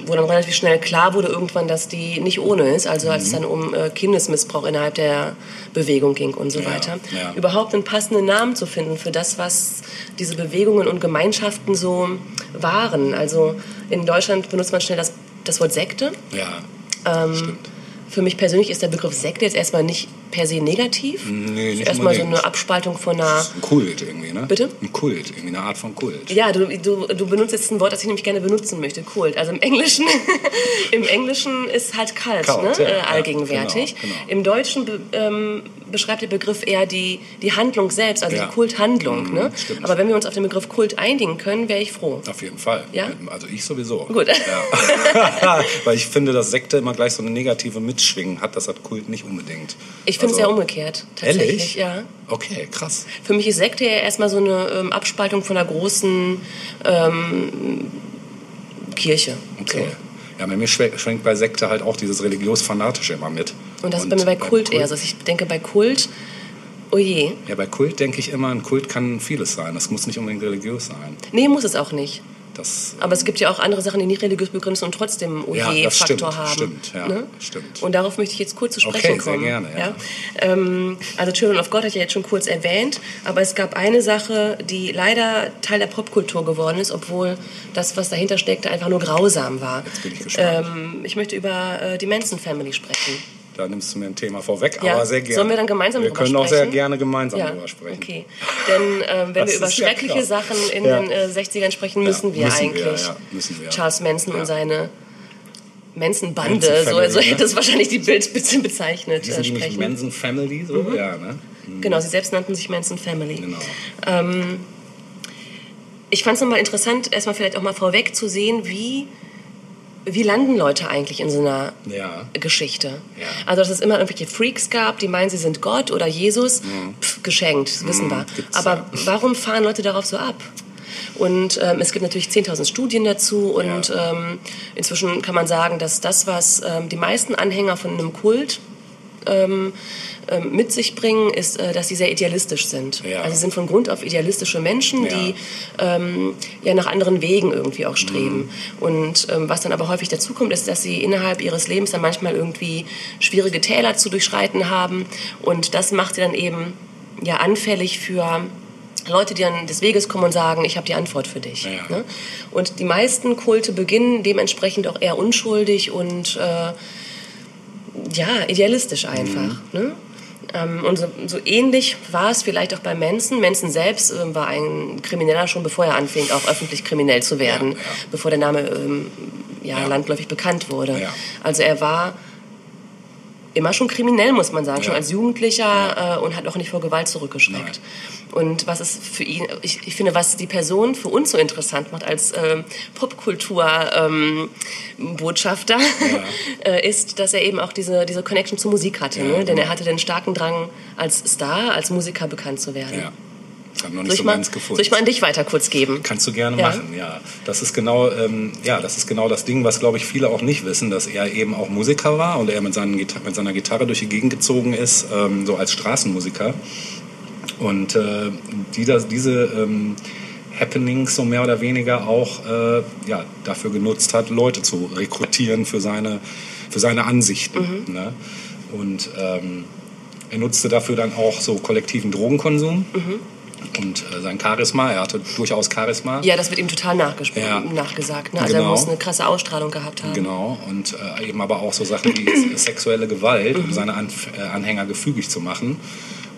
wo dann relativ schnell klar wurde irgendwann, dass die nicht ohne ist, also als es dann um äh, Kindesmissbrauch innerhalb der Bewegung ging und so Ja, weiter. ja. Überhaupt einen passenden Namen zu finden für das, was diese Bewegungen und Gemeinschaften so waren. Also in Deutschland benutzt man schnell das, das Wort Sekte. Ja, Ähm. Für mich persönlich ist der Begriff Sekte jetzt erstmal nicht per se negativ. Nee, Ist nicht erstmal so eine Abspaltung von einer Ein Kult irgendwie, ne? Bitte? Ein Kult, irgendwie eine Art von Kult. Ja, du, du, du benutzt jetzt ein Wort, das ich nämlich gerne benutzen möchte, Kult. Also im Englischen, im Englischen ist halt kalt, ne? ja, äh, ja, allgegenwärtig. genau, genau. Im Deutschen be, ähm, beschreibt der Begriff eher die, die Handlung selbst, also Ja. die Kulthandlung. Mhm, ne? stimmt. Aber wenn wir uns auf den Begriff Kult einigen können, wäre ich froh. Auf jeden Fall. Ja? Also ich sowieso. Gut. Ja. Weil ich finde, dass Sekte immer gleich so eine negative Mitschwingen hat. Das hat Kult nicht unbedingt. Ich finde es Also- ja umgekehrt, tatsächlich. Ehrlich? Ja. Okay, krass. Für mich ist Sekte ja erstmal so eine ähm, Abspaltung von einer großen ähm, Kirche. Okay. Ja, bei mir schwenkt, bei Sekte halt auch dieses religiös-fanatische immer mit. So. Und das ist bei mir bei Kult eher so. Ich denke bei Kult, oh je. Ja, bei Kult denke ich immer, ein Kult kann vieles sein. Das muss nicht unbedingt religiös sein. Nee, muss es auch nicht. Das, Aber es gibt ja auch andere Sachen, die nicht religiös begründet sind und trotzdem Ja, Oje-Faktor stimmt, haben. stimmt, ja, ne? stimmt. Und darauf möchte ich jetzt kurz zu sprechen Okay, sehr kommen. gerne, ja. Ähm, also Children of God hat ja jetzt schon kurz erwähnt, aber es gab eine Sache, die leider Teil der Popkultur geworden ist, obwohl das, was dahinter steckte, einfach nur grausam war. Jetzt bin ich gespannt. Ähm, ich möchte über äh, die Manson Family sprechen. Da nimmst du mir ein Thema vorweg, Ja. aber sehr gerne. Sollen wir dann gemeinsam Wir drüber können auch sehr sprechen? gerne gemeinsam Ja, drüber sprechen. okay. Denn ähm, wenn Das wir über ja schreckliche klar. Sachen in Ja. den äh, 60ern sprechen, müssen wir müssen wir, eigentlich ja, müssen wir. Charles Manson Ja. und seine Manson-Bande, Manson so, Family, so ne? hätte es wahrscheinlich die Bild bezeichnet, äh, die nicht sprechen. Manson Family so? Mhm. Ja, ne? Genau, sie selbst nannten sich Manson Family. Genau. Ich fand es nochmal interessant, erstmal vielleicht auch mal vorweg zu sehen, wie, wie landen Leute eigentlich in so einer Ja. Geschichte. Ja. Also, dass es immer irgendwelche Freaks gab, die meinen, sie sind Gott oder Jesus, pf, geschenkt, das wissen wir. Mhm. gibt's Aber ja. warum fahren Leute darauf so ab? Und ähm, es gibt natürlich 10.000 Studien dazu und ähm, inzwischen kann man sagen, dass das, was ähm, die meisten Anhänger von einem Kult ähm, ähm, mit sich bringen, ist, äh, dass sie sehr idealistisch sind. Ja. Also sie sind von Grund auf idealistische Menschen, Ja. die ähm, ja nach anderen Wegen irgendwie auch streben. Mhm. Und ähm, was dann aber häufig dazu kommt, ist, dass sie innerhalb ihres Lebens dann manchmal irgendwie schwierige Täler zu durchschreiten haben. Und das macht sie dann eben ja anfällig für Leute, die dann des Weges kommen und sagen, ich habe die Antwort für dich. Ja. Ne? Und die meisten Kulte beginnen dementsprechend auch eher unschuldig und äh, ja, idealistisch einfach. Mhm. Ne? Ähm, und so, so ähnlich war es vielleicht auch bei Manson. Manson selbst ähm, war ein Krimineller schon bevor er anfing, auch öffentlich kriminell zu werden, Ja, ja. bevor der Name ähm, ja, landläufig bekannt wurde. Also er war immer schon kriminell, muss man sagen, Ja. schon als Jugendlicher äh, und hat auch nicht vor Gewalt zurückgeschreckt. Und was es für ihn, ich, ich finde, was die Person für uns so interessant macht als ähm, Popkultur-Botschafter, äh, ist, dass er eben auch diese, diese Connection zur Musik hatte. Ja, ne? Denn genau. er hatte den starken Drang, als Star, als Musiker bekannt zu werden. Ich habe noch Soll, nicht ich so mal, ganz gefunden. soll ich mal an dich weiter kurz geben? Kannst du gerne Ja. machen, ja. Das ist genau, ähm, ja, das ist genau das Ding, was glaube ich viele auch nicht wissen, dass er eben auch Musiker war und er mit, seinen mit seiner Gitarre durch die Gegend gezogen ist, ähm, so als Straßenmusiker. Und äh, die, das, diese ähm, Happenings so mehr oder weniger auch äh, ja, dafür genutzt hat, Leute zu rekrutieren für seine, für seine Ansichten. Ne? Und ähm, er nutzte dafür dann auch so kollektiven Drogenkonsum. Und äh, sein Charisma, er hatte durchaus Charisma. Ja, das wird ihm total Ja. nachgesagt. Ne? Also Genau. er muss eine krasse Ausstrahlung gehabt haben. Genau, und äh, eben aber auch so Sachen wie sexuelle Gewalt, Mhm. um seine Anf äh, Anhänger gefügig zu machen.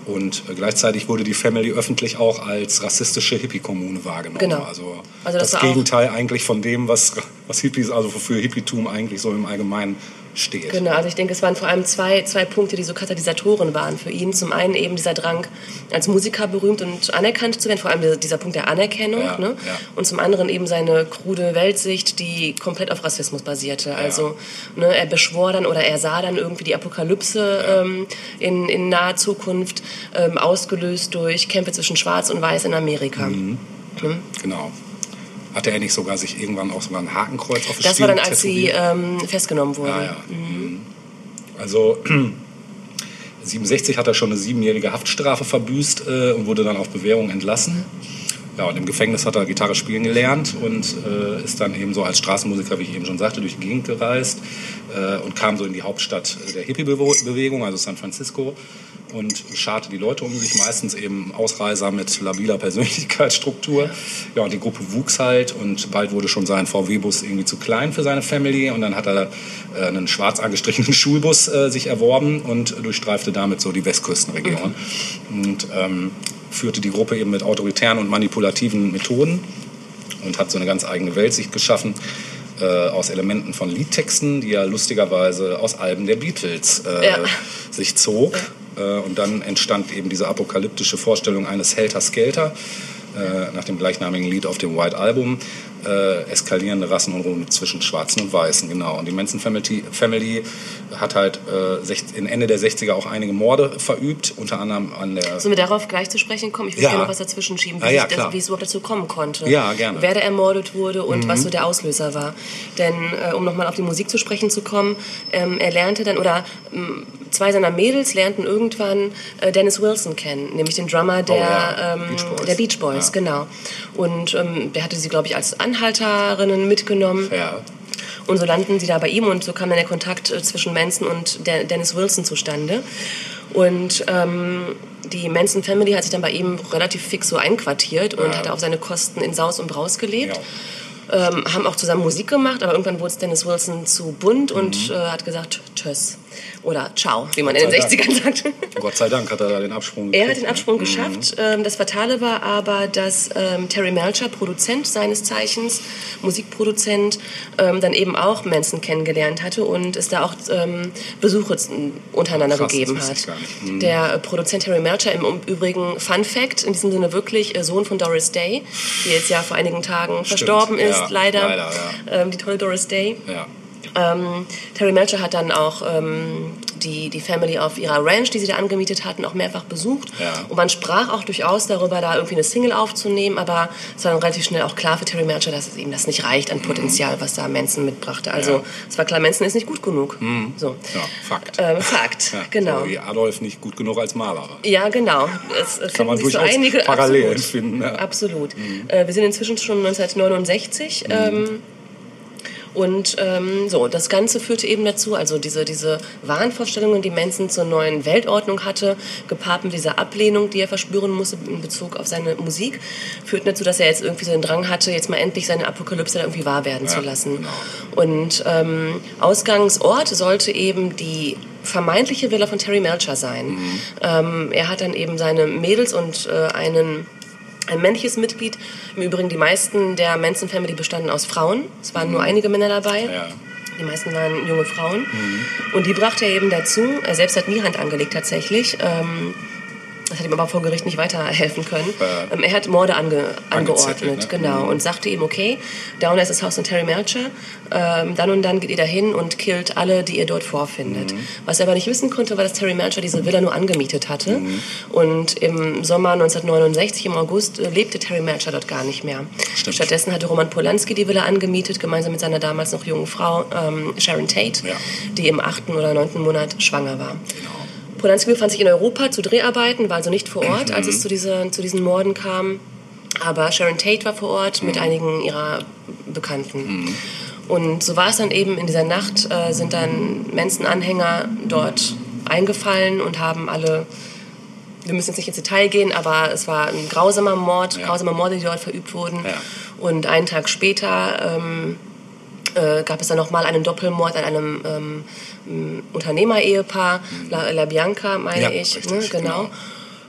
Und äh, gleichzeitig wurde die Family öffentlich auch als rassistische Hippie-Kommune wahrgenommen. Genau. Also, Also das das, Gegenteil eigentlich von dem, was, was Hippies, also wofür Hippietum eigentlich so im Allgemeinen steht. Genau, also ich denke, es waren vor allem zwei, zwei Punkte, die so Katalysatoren waren für ihn. Zum einen eben dieser Drang, als Musiker berühmt und anerkannt zu werden, vor allem dieser, Punkt der Anerkennung. Ja, ne? ja. Und zum anderen eben seine krude Weltsicht, die komplett auf Rassismus basierte. Also ne, er beschwor dann oder er sah dann irgendwie die Apokalypse ähm, in, in naher Zukunft, ähm, ausgelöst durch Kämpfe zwischen Schwarz und Weiß in Amerika. Mhm. Genau. Hatte er nicht sogar sich irgendwann auch sogar ein Hakenkreuz auf Das war dann, als sie tätowiert? ähm, festgenommen wurde. Ah, ja. Mhm. Also 67 hat er schon eine siebenjährige Haftstrafe verbüßt äh, und wurde dann auf Bewährung entlassen. Ja, und im Gefängnis hat er Gitarre spielen gelernt und äh, ist dann eben so als Straßenmusiker, wie ich eben schon sagte, durch die Gegend gereist äh, und kam so in die Hauptstadt der Hippie-Bewegung, also San Francisco und scharte die Leute um sich, meistens eben Ausreißer mit labiler Persönlichkeitsstruktur. Ja, und die Gruppe wuchs halt und bald wurde schon sein VW-Bus irgendwie zu klein für seine Family und dann hat er äh, einen schwarz angestrichenen Schulbus äh, sich erworben und durchstreifte damit so die Westküstenregion und ähm, führte die Gruppe eben mit autoritären und manipulativen Methoden und hat so eine ganz eigene Weltsicht geschaffen äh, aus Elementen von Liedtexten, die er lustigerweise aus Alben der Beatles äh, Ja. sich zog. Äh, und dann entstand eben diese apokalyptische Vorstellung eines Helter Skelter äh, nach dem gleichnamigen Lied auf dem White Album. Äh, eskalierende Rassenunruhen zwischen Schwarzen und Weißen, genau. Und die Manson Family, Family hat halt äh, sech- in Ende der 60er auch einige Morde verübt, unter anderem an der Sollen wir darauf gleich zu sprechen kommen? Ich würde Ja. gerne noch was dazwischen schieben, wie, Ah, ja, das, wie es überhaupt dazu kommen konnte. Ja, gerne. Mhm. Wer da ermordet wurde und was so der Auslöser war. Denn, äh, um nochmal auf die Musik zu sprechen zu kommen, ähm, er lernte dann, oder ähm, zwei seiner Mädels lernten irgendwann äh, Dennis Wilson kennen, nämlich den Drummer der, Oh ja, ähm, Beach Boys. der Beach Boys, Ja. genau. Und ähm, der hatte sie, glaube ich, als Anhalterinnen mitgenommen. ja, Und so landen sie da bei ihm und so kam dann der Kontakt äh, zwischen Manson und der Dennis Wilson zustande. Und ähm, die Manson Family hat sich dann bei ihm relativ fix so einquartiert und Ja. hat auf seine Kosten in Saus und Braus gelebt. Ähm, haben auch zusammen Musik gemacht, aber irgendwann wurde es Dennis Wilson zu bunt und Mhm. äh, hat gesagt Tschüss oder Ciao, wie man in den Gott sei 60ern sagt. Gott sei Dank hat er da den Absprung Er hat den ne? Absprung geschafft. Ähm, Das Fatale war aber, dass ähm, Terry Melcher, Produzent seines Zeichens, Musikproduzent, ähm, dann eben auch Manson kennengelernt hatte und es da auch ähm, Besuche untereinander Krass, gegeben hat. Mhm. Der äh, Produzent Terry Melcher, im Übrigen Fun Fact, in diesem Sinne wirklich äh, Sohn von Doris Day, die jetzt ja vor einigen Tagen verstorben ist, ja, leider. leider, ja. Ähm, die tolle Doris Day. Ja. Ähm, Terry Melcher hat dann auch ähm, die, die Family auf ihrer Ranch, die sie da angemietet hatten, auch mehrfach besucht. Ja. Und man sprach auch durchaus darüber, da irgendwie eine Single aufzunehmen, aber es war dann relativ schnell auch klar für Terry Melcher, dass es ihm das nicht reicht an Potenzial, was da Manson mitbrachte. Also Ja. es war klar, Manson ist nicht gut genug. So. ja, Fakt. Ähm, Fakt, Ja, genau. So wie Adolf nicht gut genug als Maler war. Ja, genau. Es äh, Kann man sich so durchaus einige Parallelen absolut. finden. Absolut. Äh, wir sind inzwischen schon 1969. Mhm. Und ähm, so, das Ganze führte eben dazu, also diese, diese Wahnvorstellungen, die Manson zur neuen Weltordnung hatte, gepaart mit dieser Ablehnung, die er verspüren musste in Bezug auf seine Musik, führten dazu, dass er jetzt irgendwie so den Drang hatte, jetzt mal endlich seine Apokalypse da irgendwie wahr werden zu Ja, lassen. genau. Und ähm, Ausgangsort sollte eben die vermeintliche Villa von Terry Melcher sein. Mhm. Ähm, er hat dann eben seine Mädels und äh, einen ein männliches Mitglied. Im Übrigen die meisten der Manson Family bestanden aus Frauen. Es waren nur einige Männer dabei. Mhm. Ja. Die meisten waren junge Frauen. Und die brachte er eben dazu. Er selbst hat nie Hand angelegt tatsächlich. Ähm, das hat ihm aber vor Gericht nicht weiterhelfen können. Ähm, er hat Morde ange angeordnet, ne? genau. Mhm. Und sagte ihm, okay, down ist das Haus von Terry Melcher. Ähm, dann und dann geht ihr dahin und killt alle, die ihr dort vorfindet. Mhm. Was er aber nicht wissen konnte, war, dass Terry Melcher diese Villa nur angemietet hatte. Mhm. Und im Sommer 1969, im August, äh, lebte Terry Melcher dort gar nicht mehr. Stimmt. Stattdessen hatte Roman Polanski die Villa angemietet, gemeinsam mit seiner damals noch jungen Frau ähm, Sharon Tate, Ja. die im achten oder neunten Monat schwanger war. Genau. Polanski befand sich in Europa zu Dreharbeiten, war also nicht vor Ort, als Mhm. es zu, dieser, zu diesen Morden kam. Aber Sharon Tate war vor Ort Mhm. mit einigen ihrer Bekannten. Und so war es dann eben in dieser Nacht, äh, sind dann Manson-Anhänger dort eingefallen und haben alle, wir müssen jetzt nicht ins Detail gehen, aber es war ein grausamer Mord, Ja. grausame Morde, die dort verübt wurden. Ja. Und einen Tag später ähm, äh, gab es dann nochmal einen Doppelmord an einem ähm, Unternehmer-Ehepaar, La, La Bianca, meine Ja, ich. richtig, ne? genau. genau.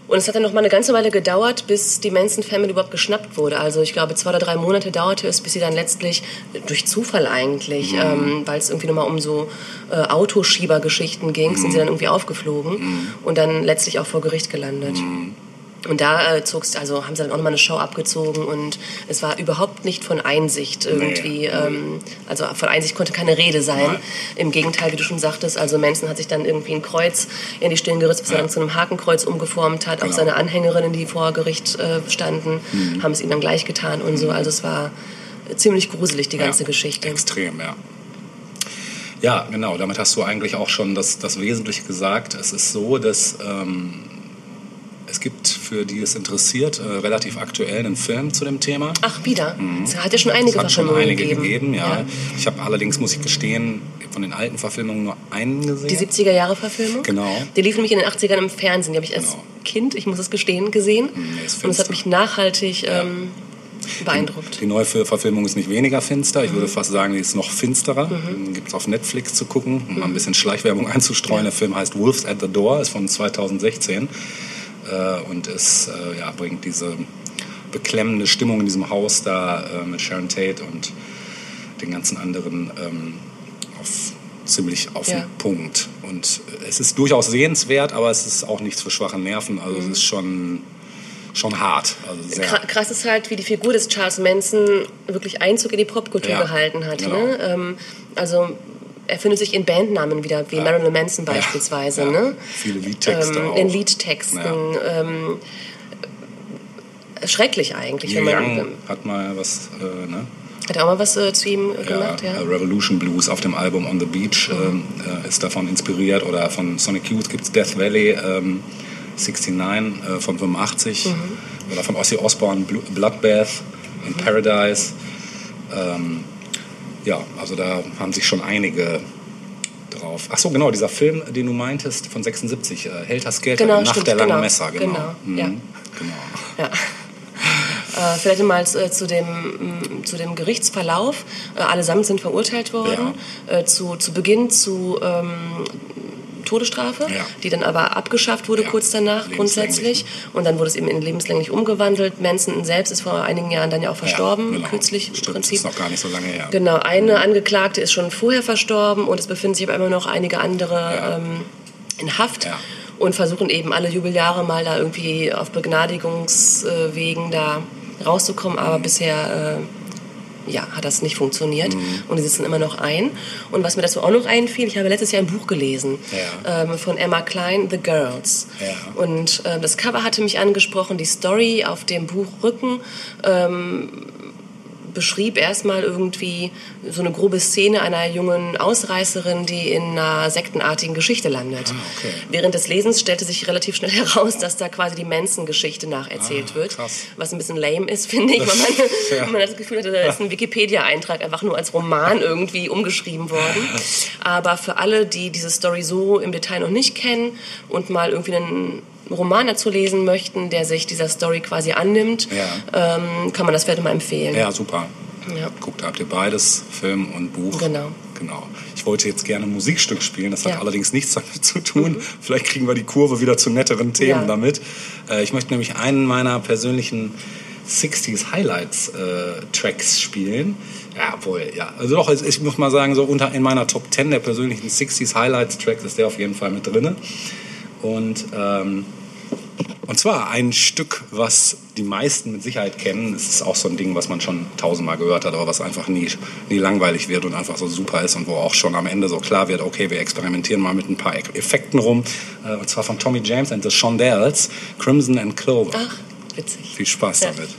Und es hat dann noch mal eine ganze Weile gedauert, bis die Manson Family überhaupt geschnappt wurde. Also ich glaube, zwei oder drei Monate dauerte es, bis sie dann letztlich, durch Zufall eigentlich, Mhm. ähm, weil es irgendwie nochmal um so äh, Autoschiebergeschichten ging, Mhm. sind sie dann irgendwie aufgeflogen und dann letztlich auch vor Gericht gelandet. Und da äh, zog's, also haben sie dann auch nochmal eine Show abgezogen und es war überhaupt nicht von Einsicht irgendwie. Nee. Ähm, also von Einsicht konnte keine Rede sein. Nein. Im Gegenteil, wie du schon sagtest, also Manson hat sich dann irgendwie ein Kreuz in die Stirn gerissen, was er Ja. dann zu einem Hakenkreuz umgeformt hat. Auch Genau. seine Anhängerinnen, die vor Gericht äh, standen, Mhm. haben es ihm dann gleich getan und so. Also es war ziemlich gruselig, die ganze ja, Geschichte. Extrem, ja. Ja, genau. Damit hast du eigentlich auch schon das, das Wesentliche gesagt. Es ist so, dass ähm, es gibt für die es interessiert, äh, relativ aktuell einen Film zu dem Thema. Ach, wieder? Es hat ja schon einige Es hat schon Verfilmungen einige gegeben. gegeben, ja. Ich habe allerdings, muss ich gestehen, von den alten Verfilmungen nur einen gesehen. Die 70er-Jahre-Verfilmung? Genau. Die lief nämlich in den 80ern im Fernsehen. Die habe ich als Genau. Kind, ich muss es gestehen, gesehen. Ist Und es hat mich nachhaltig ähm, beeindruckt. Die neue Verfilmung ist nicht weniger finster. Ich Mhm. würde fast sagen, die ist noch finsterer. Gibt es auf Netflix zu gucken, um mal ein bisschen Schleichwerbung einzustreuen. Der Film heißt Wolves at the Door, ist von 2016 äh, und es äh, ja, bringt diese beklemmende Stimmung in diesem Haus da äh, mit Sharon Tate und den ganzen anderen ähm, auf ziemlich auf Ja. den Punkt. Und äh, es ist durchaus sehenswert, aber es ist auch nichts für schwache Nerven. Also Mhm. es ist schon, schon hart. Also Krass ist halt, wie die Figur des Charles Manson wirklich Einzug in die Popkultur Ja, gehalten hat. genau. Ne? Ähm, also er findet sich in Bandnamen wieder, wie Marilyn Manson beispielsweise. Ja, Ne? Viele Liedtexte ähm, auch. in Liedtexten. Ähm, äh, schrecklich eigentlich. Neil Wenn man, Young hat mal was, äh, ne? hat er auch mal was äh, zu ihm äh, Ja, gemacht? Ja. äh, Revolution Blues auf dem Album On the Beach ähm, äh, ist davon inspiriert oder von Sonic Youth gibt es Death Valley ähm, 69 äh, von 85 Mhm. oder von Ozzy Osbourne Bloodbath in Paradise. Ähm, ja, also da haben sich schon einige drauf. Ach so, genau, dieser Film, den du meintest von 76, äh, Helter Skelter, Genau, Nacht stimmt, der langen genau, Messer, genau. genau, Mhm, ja. genau. Ja. Äh, vielleicht mal äh, zu, dem, m, zu dem Gerichtsverlauf. Äh, allesamt sind verurteilt worden. Äh, zu, zu Beginn zu ähm, Todesstrafe, Ja. die dann aber abgeschafft wurde Ja, kurz danach grundsätzlich. Und dann wurde es eben in lebenslänglich umgewandelt. Manson selbst ist vor einigen Jahren dann ja auch verstorben, genau. kürzlich im Stimmt, Prinzip. ist noch gar nicht so lange her. Genau, eine Angeklagte ist schon vorher verstorben und es befinden sich aber immer noch einige andere ähm, in Haft und versuchen eben alle Jubeljahre mal da irgendwie auf Begnadigungswegen da rauszukommen, aber bisher äh, ja, hat das nicht funktioniert Mhm. und die sitzen immer noch ein. Und was mir dazu auch noch einfiel, ich habe letztes Jahr ein Buch gelesen Ja. ähm, von Emma Klein, The Girls. Ja. Und äh, das Cover hatte mich angesprochen, die Story auf dem Buchrücken ähm, beschrieb erstmal irgendwie so eine grobe Szene einer jungen Ausreißerin, die in einer sektenartigen Geschichte landet. Ah, okay. Während des Lesens stellte sich relativ schnell heraus, dass da quasi die Manson-Geschichte nacherzählt Ah, wird. Was ein bisschen lame ist, finde ich, weil man, Ja. man hat das Gefühl hatte, da ist ein Wikipedia-Eintrag einfach nur als Roman irgendwie umgeschrieben worden. Aber für alle, die diese Story so im Detail noch nicht kennen und mal irgendwie einen Roman dazu lesen möchten, der sich dieser Story quasi annimmt, Ja. ähm, kann man das vielleicht mal empfehlen. Ja, super. Ja. Guckt, habt ihr beides, Film und Buch. Genau. Genau. Ich wollte jetzt gerne ein Musikstück spielen, das hat Ja. allerdings nichts damit zu tun. Vielleicht kriegen wir die Kurve wieder zu netteren Themen Ja. damit. Äh, ich möchte nämlich einen meiner persönlichen 60s Highlights äh, Tracks spielen. Ja, obwohl, ja. Also doch, ich- muss mal sagen, so unter in meiner Top 10 der persönlichen 60s Highlights Tracks ist der auf jeden Fall mit drinne. Und ähm, und zwar ein Stück, was die meisten mit Sicherheit kennen. Es ist auch so ein Ding, was man schon tausendmal gehört hat, aber was einfach nie, nie langweilig wird und einfach so super ist und wo auch schon am Ende so klar wird, okay, wir experimentieren mal mit ein paar Effekten rum. Äh, Und zwar von Tommy James and the Shondells, Crimson and Clover. Ach, witzig. Viel Spaß Ja. damit.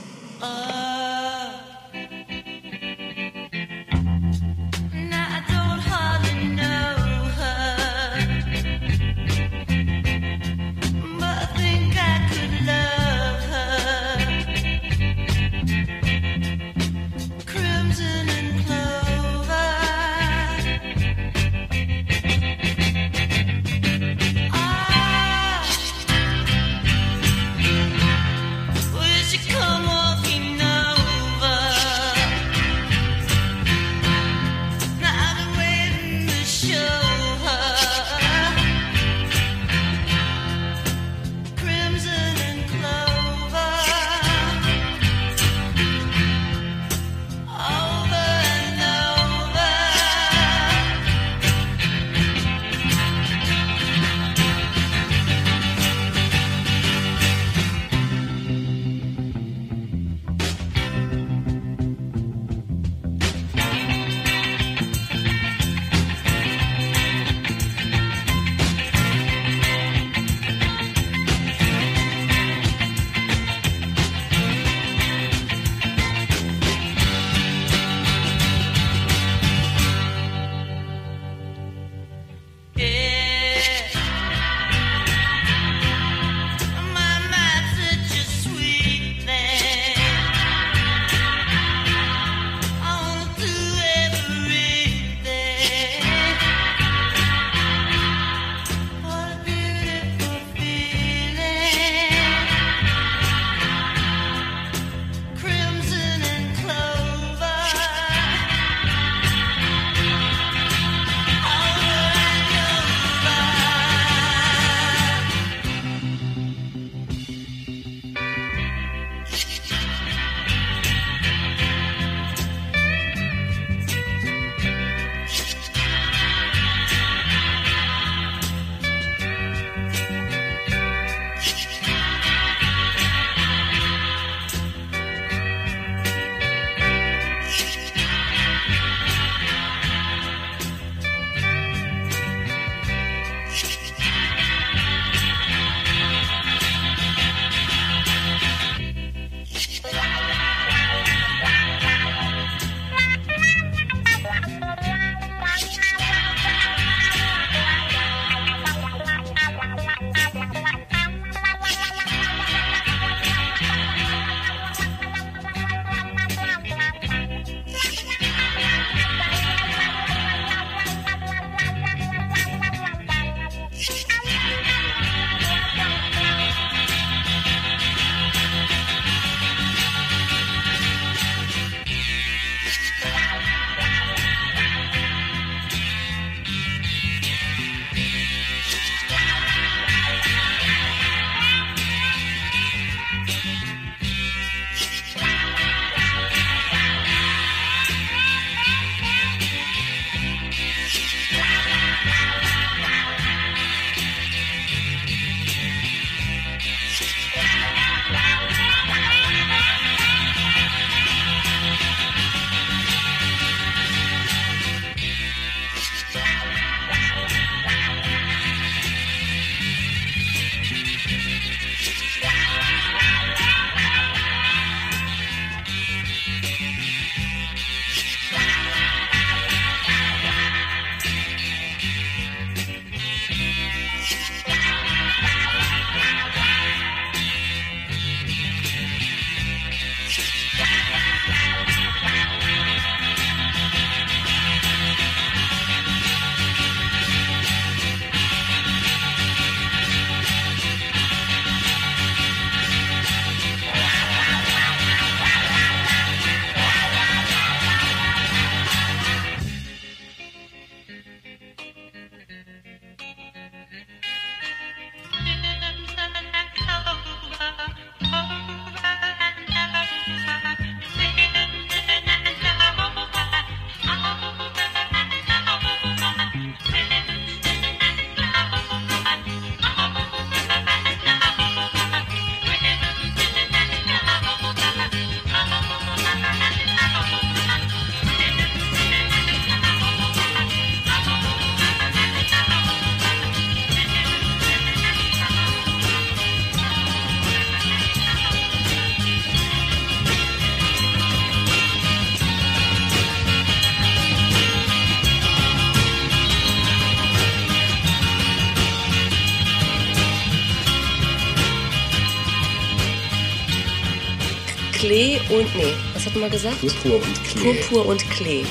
Und, nee, was hat man gesagt? Purpur und Klee. Purpur und Klee.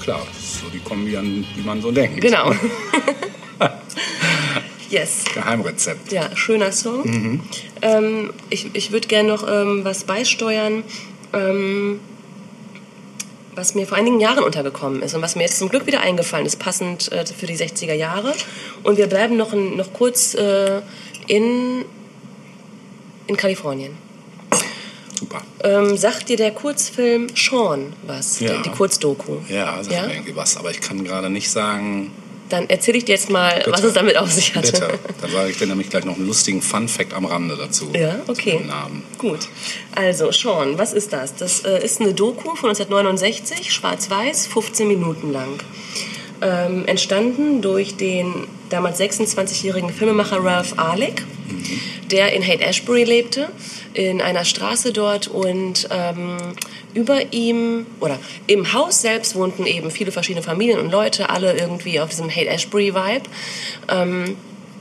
Klar, das ist so die Kombi, an die man so denkt. Genau. yes. Geheimrezept. Ja, schöner Song. Ähm, ich ich würde gerne noch ähm, was beisteuern, ähm, was mir vor einigen Jahren untergekommen ist und was mir jetzt zum Glück wieder eingefallen ist, passend äh, für die 60er Jahre. Und wir bleiben noch, noch kurz äh, in, in Kalifornien. Super. Ähm, sagt dir der Kurzfilm Sean was? Ja. Die, Kurzdoku? Ja, sagt Ja? mir irgendwie was, aber ich kann gerade nicht sagen, Dann erzähle ich dir jetzt mal, Bitte. was es damit auf sich hatte. bitte. Dann sage ich dir nämlich gleich noch einen lustigen Fun-Fact am Rande dazu. Ja, okay. Namen. Gut. Also, Sean, was ist das? Das äh, ist eine Doku von 1969, schwarz-weiß, 15 Minuten lang. Ähm, entstanden durch den damals 26-jährigen Filmemacher Ralph Arlick, der in Haight-Ashbury lebte, in einer Straße dort und ähm, über ihm oder im Haus selbst wohnten eben viele verschiedene Familien und Leute, alle irgendwie auf diesem Haight-Ashbury-Vibe. Ähm,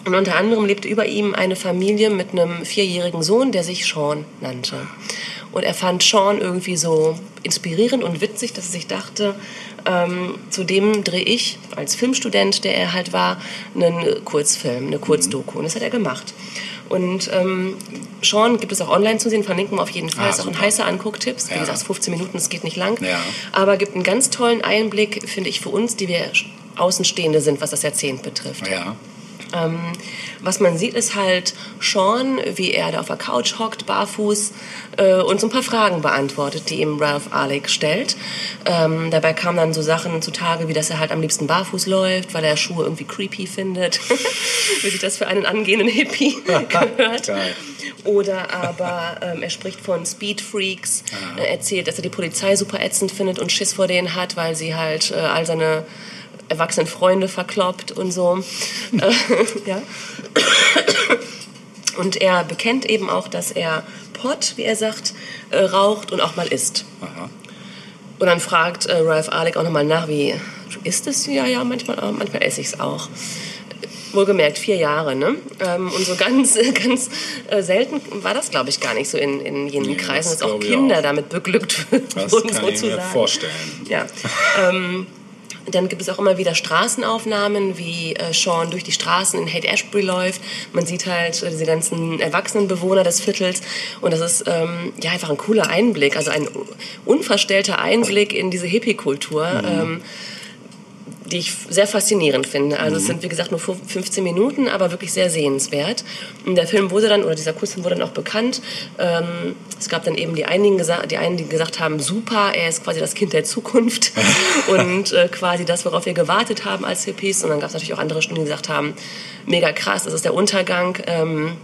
und unter anderem lebte über ihm eine Familie mit einem vierjährigen Sohn, der sich Sean nannte. Und er fand Sean irgendwie so inspirierend und witzig, dass er sich dachte, ähm, zudem drehe ich als Filmstudent, der er halt war, einen Kurzfilm, eine Kurzdoku. Und das hat er gemacht. Und ähm, Sean gibt es auch online zu sehen, verlinken wir auf jeden Fall. Ah, ist auch ein super. heißer Angucktipps. Wie Ja. gesagt, 15 Minuten, das geht nicht lang. Ja. Aber gibt einen ganz tollen Einblick, finde ich, für uns, die wir Außenstehende sind, was das Jahrzehnt betrifft. Ja. Ähm, was man sieht, ist halt Sean, wie er da auf der Couch hockt, barfuß äh, und so ein paar Fragen beantwortet, die ihm Ralph Alec stellt. Ähm, dabei kamen dann so Sachen zutage, wie dass er halt am liebsten barfuß läuft, weil er Schuhe irgendwie creepy findet. wie sich das für einen angehenden Hippie gehört. Geil. Oder aber ähm, er spricht von Speedfreaks, er erzählt, dass er die Polizei super ätzend findet und Schiss vor denen hat, weil sie halt äh, all seine erwachsenen Freunde verkloppt und so. Äh, ja. Und er bekennt eben auch, dass er Pot, wie er sagt, äh, raucht und auch mal isst. Aha. Und dann fragt äh, Ralph Alec auch nochmal nach, wie, ist es? Ja, ja, manchmal, manchmal esse ich es auch. Wohlgemerkt, vier Jahre, ne? Ähm, und so ganz, ganz äh, selten war das, glaube ich, gar nicht so in, in jenen Nee, Kreisen, das dass auch Kinder auch. damit beglückt Das wurden, kann ich mir sozusagen. vorstellen. Ja. Ähm, dann gibt es auch immer wieder Straßenaufnahmen, wie äh, Sean durch die Straßen in Haight-Ashbury läuft. Man sieht halt äh, diese ganzen erwachsenen Bewohner des Viertels. Und das ist ähm, ja einfach ein cooler Einblick, also ein unverstellter Einblick in diese Hippie-Kultur. Ähm, die ich sehr faszinierend finde. Also es sind, wie gesagt, nur 15 Minuten, aber wirklich sehr sehenswert. Und der Film wurde dann, oder dieser Kurzfilm wurde dann auch bekannt. Ähm, es gab dann eben die einigen, die einen, die gesagt haben, super, er ist quasi das Kind der Zukunft und äh, quasi das, worauf wir gewartet haben als Hippies. Und dann gab es natürlich auch andere Stimmen, die gesagt haben, mega krass, das ist der Untergang. Ähm,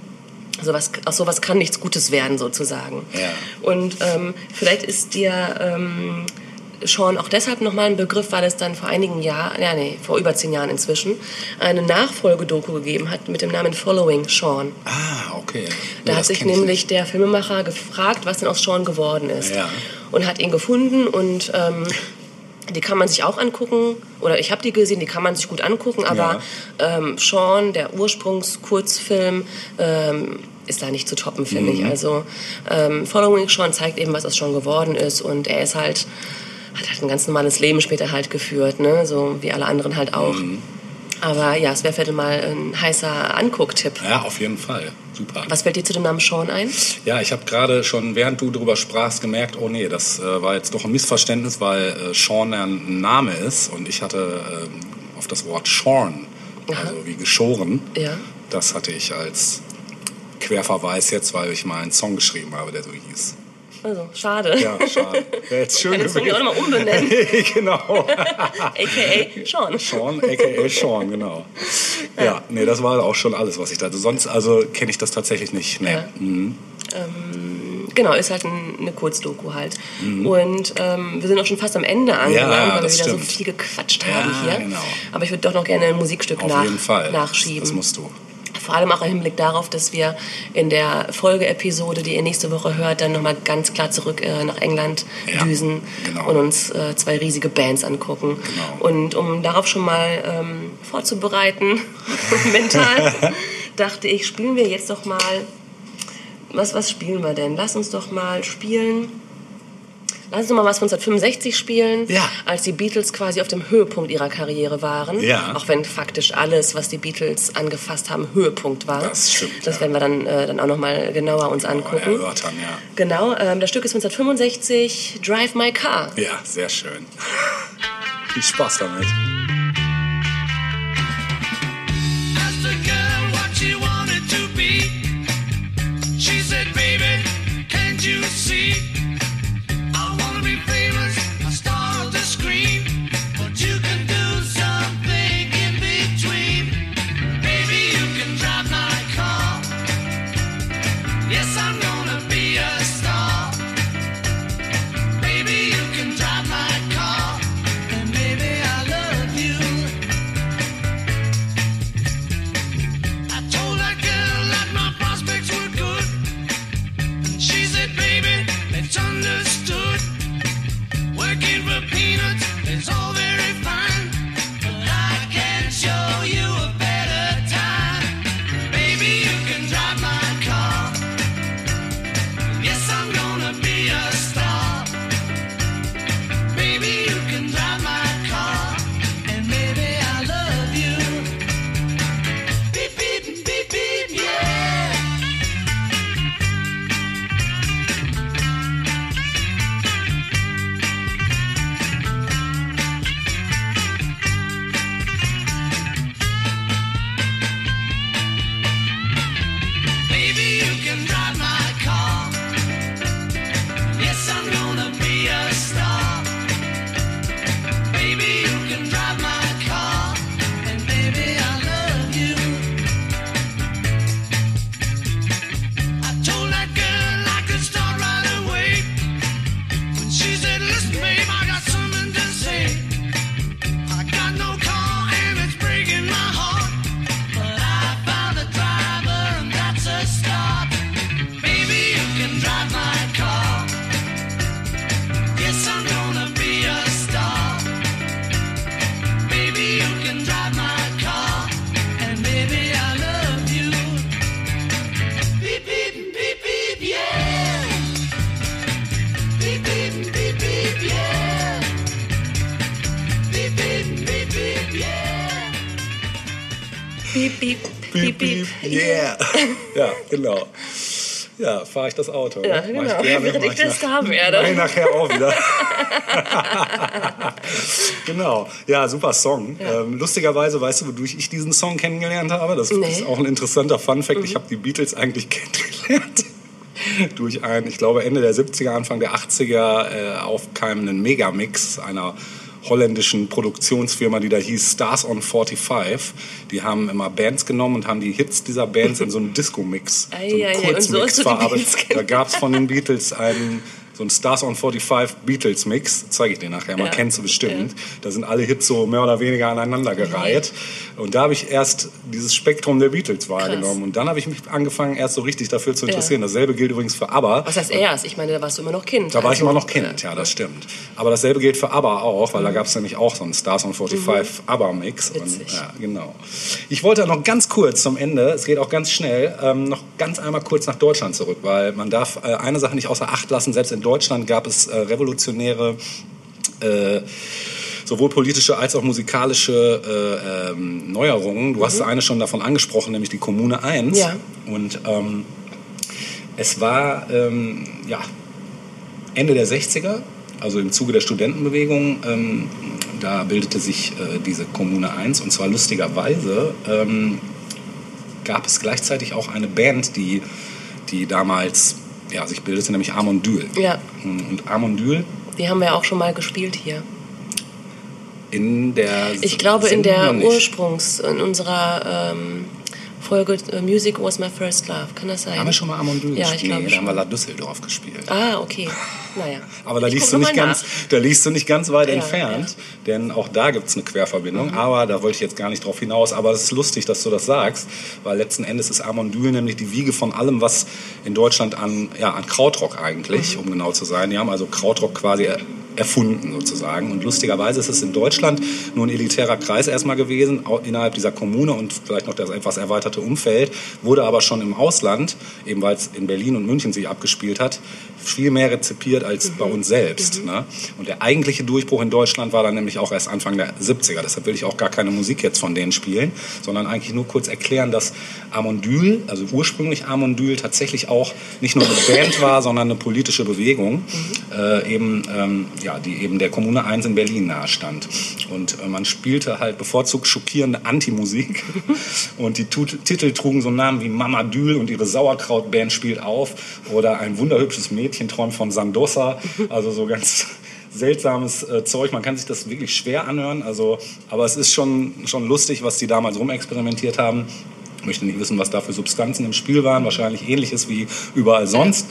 sowas, aus sowas kann nichts Gutes werden, sozusagen. Ja. Und ähm, vielleicht ist dir ähm, Sean auch deshalb nochmal ein Begriff, weil es dann vor einigen Jahren, ja nee, vor über zehn Jahren inzwischen, eine Nachfolgedoku gegeben hat mit dem Namen Following Sean. Ah, okay. Da hat sich nämlich der Filmemacher gefragt, was denn aus Sean geworden ist. Ja. Und hat ihn gefunden und ähm, die kann man sich auch angucken. Oder ich habe die gesehen, die kann man sich gut angucken. Aber ähm, Sean, der Ursprungskurzfilm, ähm, ist da nicht zu toppen, finde Mhm. ich. Also ähm, Following Sean zeigt eben, was aus Sean geworden ist. Und er ist halt, hat halt ein ganz normales Leben später halt geführt, ne? so wie alle anderen halt auch. Mhm. Aber ja, es wäre vielleicht mal ein heißer Angucktipp. Ja, auf jeden Fall. Super. Was fällt dir zu dem Namen Sean ein? Ja, ich habe gerade schon, während du darüber sprachst, gemerkt, oh nee, das äh, war jetzt doch ein Missverständnis, weil äh, Sean ein Name ist und ich hatte ähm, auf das Wort shorn, also wie geschoren, Ja. das hatte ich als Querverweis jetzt, weil ich mal einen Song geschrieben habe, der so hieß. Also, schade. Ja, schade. Wäre jetzt schön Kann den Song ja auch nochmal umbenennen. genau. A.k.a. Sean. Sean, aka Sean, genau. Ja, nee, das war auch schon alles, was ich da hatte. Sonst, also kenne ich das tatsächlich nicht. Nee. Ja. Genau, ist halt ein, eine Kurzdoku halt. Und ähm, wir sind auch schon fast am Ende angelangt, Mhm. Ja, weil wir wieder stimmt. so viel gequatscht haben hier. genau. Aber ich würde doch noch gerne ein Musikstück Auf nach, jeden Fall. nachschieben. Das musst du. Vor allem auch im Hinblick darauf, dass wir in der Folgeepisode, die ihr nächste Woche hört, dann nochmal ganz klar zurück äh, nach England Ja, düsen genau. und uns äh, zwei riesige Bands angucken. Genau. Und um darauf schon mal ähm, vorzubereiten, mental, dachte ich, spielen wir jetzt doch mal. Was, was spielen wir denn? Lass uns doch mal spielen. Lass uns mal was von 1965 spielen, Ja. als die Beatles quasi auf dem Höhepunkt ihrer Karriere waren. Ja. Auch wenn faktisch alles, was die Beatles angefasst haben, Höhepunkt war. Das stimmt, Das ja. werden wir dann, äh, dann auch noch mal genauer uns angucken. Erörtern, ja. Genau, ähm, das Stück ist 1965, Drive My Car. Ja, sehr schön. Viel Spaß damit. Yeah. ja, genau. Ja, fahre ich das Auto. Ja, ne? genau. Ich gerne, Während ich der nach- Star werde. Mach ich nachher auch wieder. genau. Ja, super Song. Ähm, lustigerweise, weißt du, wodurch ich diesen Song kennengelernt habe? Das Nee. Mhm. ist auch ein interessanter Fun-Fact. Ich habe die Beatles eigentlich kennengelernt. durch einen, ich glaube, Ende der 70er, Anfang der 80er äh, aufkeimenden Megamix einer holländischen Produktionsfirma, die da hieß Stars on 45. Die haben immer Bands genommen und haben die Hits dieser Bands in so einen Disco-Mix, so Ei, einen so Kurzmix verarbeitet. Da gab es von den Beatles einen so ein Stars on 45 Beatles Mix, zeige ich dir nachher mal, Ja. kennst du bestimmt. Da sind alle Hits so mehr oder weniger aneinander gereiht. Und da habe ich erst dieses Spektrum der Beatles wahrgenommen. Und dann habe ich mich angefangen, erst so richtig dafür zu Ja. interessieren. Dasselbe gilt übrigens für ABBA. Was heißt erst? Ich meine, da warst du immer noch Kind. Da war ich Also, immer noch Kind, ja, das stimmt. Aber dasselbe gilt für ABBA auch, weil da gab es nämlich auch so einen Stars on 45 ABBA-Mix. Und, Mhm. Witzig. ja, genau. Ich wollte noch ganz kurz zum Ende, es geht auch ganz schnell, ähm, noch ganz einmal kurz nach Deutschland zurück, weil man darf äh, eine Sache nicht außer Acht lassen. Selbst in Deutschland gab es äh, revolutionäre äh, sowohl politische als auch musikalische äh, ähm, Neuerungen. Du hast eine schon davon angesprochen, nämlich die Kommune 1. Mhm. Ja. Und ähm, es war ähm, ja, Ende der 60er, also im Zuge der Studentenbewegung, ähm, da bildete sich äh, diese Kommune 1 und zwar lustigerweise ähm, gab es gleichzeitig auch eine Band, die, die damals ja, sich bildete, nämlich Amondyl. Ja, Und Amondyl die haben wir auch schon mal gespielt hier. in der Ich glaube, in der. Ursprungs-, in unserer ähm, Folge äh, Music Was My First Love. Kann das sein? Haben wir schon mal Amondyl Ja, ich gespielt? glaube nee, da haben wir. La Düsseldorf gespielt. Ah, okay. Naja. Aber da Ich liegst, du nicht ganz, da liegst du nicht ganz weit Ja, entfernt, denn auch da gibt es eine Querverbindung. Mhm. Aber da wollte ich jetzt gar nicht drauf hinaus. Aber es ist lustig, dass du das sagst, weil letzten Endes ist Amondyl nämlich die Wiege von allem, was in Deutschland an, ja, an Krautrock eigentlich, Mhm. um genau zu sein. Die haben also Krautrock quasi er- erfunden sozusagen. Und lustigerweise ist es in Deutschland nur ein elitärer Kreis erstmal gewesen, innerhalb dieser Kommune und vielleicht noch das etwas erweiterte Umfeld, wurde aber schon im Ausland, eben weil es in Berlin und München sich abgespielt hat, viel mehr rezipiert als bei uns selbst. Ne? Und der eigentliche Durchbruch in Deutschland war dann nämlich auch erst Anfang der 70er. Deshalb will ich auch gar keine Musik jetzt von denen spielen, sondern eigentlich nur kurz erklären, dass Amondyl, also ursprünglich Amondyl, tatsächlich auch nicht nur eine Band war, sondern eine politische Bewegung, äh, eben, ähm, ja, die eben der Kommune 1 in Berlin nahestand. Und äh, man spielte halt bevorzugt schockierende Antimusik. Und die Tut Titel trugen so Namen wie Mama Dül und ihre Sauerkrautband spielt auf oder ein wunderhübsches Mädchen träumt von Sandossa. Also so ganz seltsames äh, Zeug. Man kann sich das wirklich schwer anhören. Also, aber es ist schon, schon lustig, was die damals rumexperimentiert haben. Ich möchte nicht wissen, was da für Substanzen im Spiel waren. Wahrscheinlich ähnliches wie überall sonst.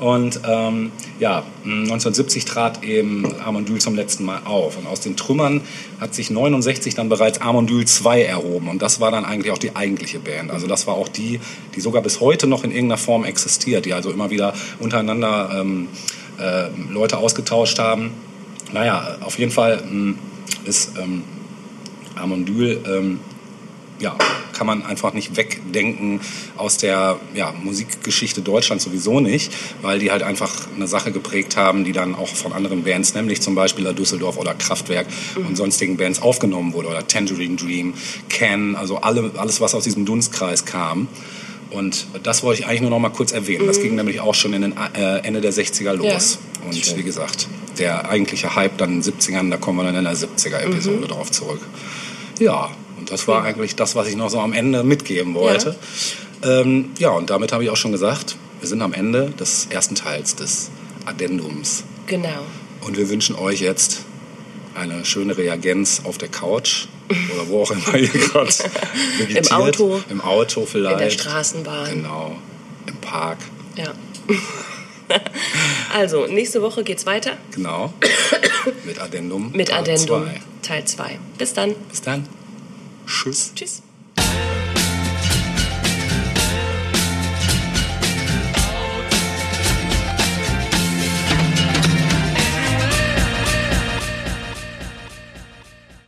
Und ähm, ja, 1970 trat eben Amondyl zum letzten Mal auf. Und aus den Trümmern hat sich 69 dann bereits Amondyl 2 erhoben. Und das war dann eigentlich auch die eigentliche Band. Also das war auch die, die sogar bis heute noch in irgendeiner Form existiert, die also immer wieder untereinander ähm, äh, Leute ausgetauscht haben. Naja, auf jeden Fall mh, ist ähm, Amondyl ähm, ja, kann man einfach nicht wegdenken aus der ja, Musikgeschichte Deutschlands sowieso nicht, weil die halt einfach eine Sache geprägt haben, die dann auch von anderen Bands, nämlich zum Beispiel La Düsseldorf oder Kraftwerk und sonstigen Bands aufgenommen wurde oder Tangerine Dream, Can, also alle, alles, was aus diesem Dunstkreis kam. Und das wollte ich eigentlich nur noch mal kurz erwähnen. Das ging nämlich auch schon in den äh, Ende der 60er los. Ja, und schön. wie gesagt, der eigentliche Hype dann in den 70ern, da kommen wir dann in der 70er-Episode drauf zurück. Ja, das war eigentlich das, was ich noch so am Ende mitgeben wollte. Ja, ähm, ja und damit habe ich auch schon gesagt, wir sind am Ende des ersten Teils des Addendums. Genau. Und wir wünschen euch jetzt eine schöne Reagenz auf der Couch oder wo auch immer ihr gerade vegetiert. Auto. Im Auto vielleicht. In der Straßenbahn. Genau. Im Park. Ja. also, nächste Woche geht's weiter Genau. Mit Addendum. mit Teil Addendum zwei. Teil 2. Bis dann. Bis dann. Tschüss. Tschüss.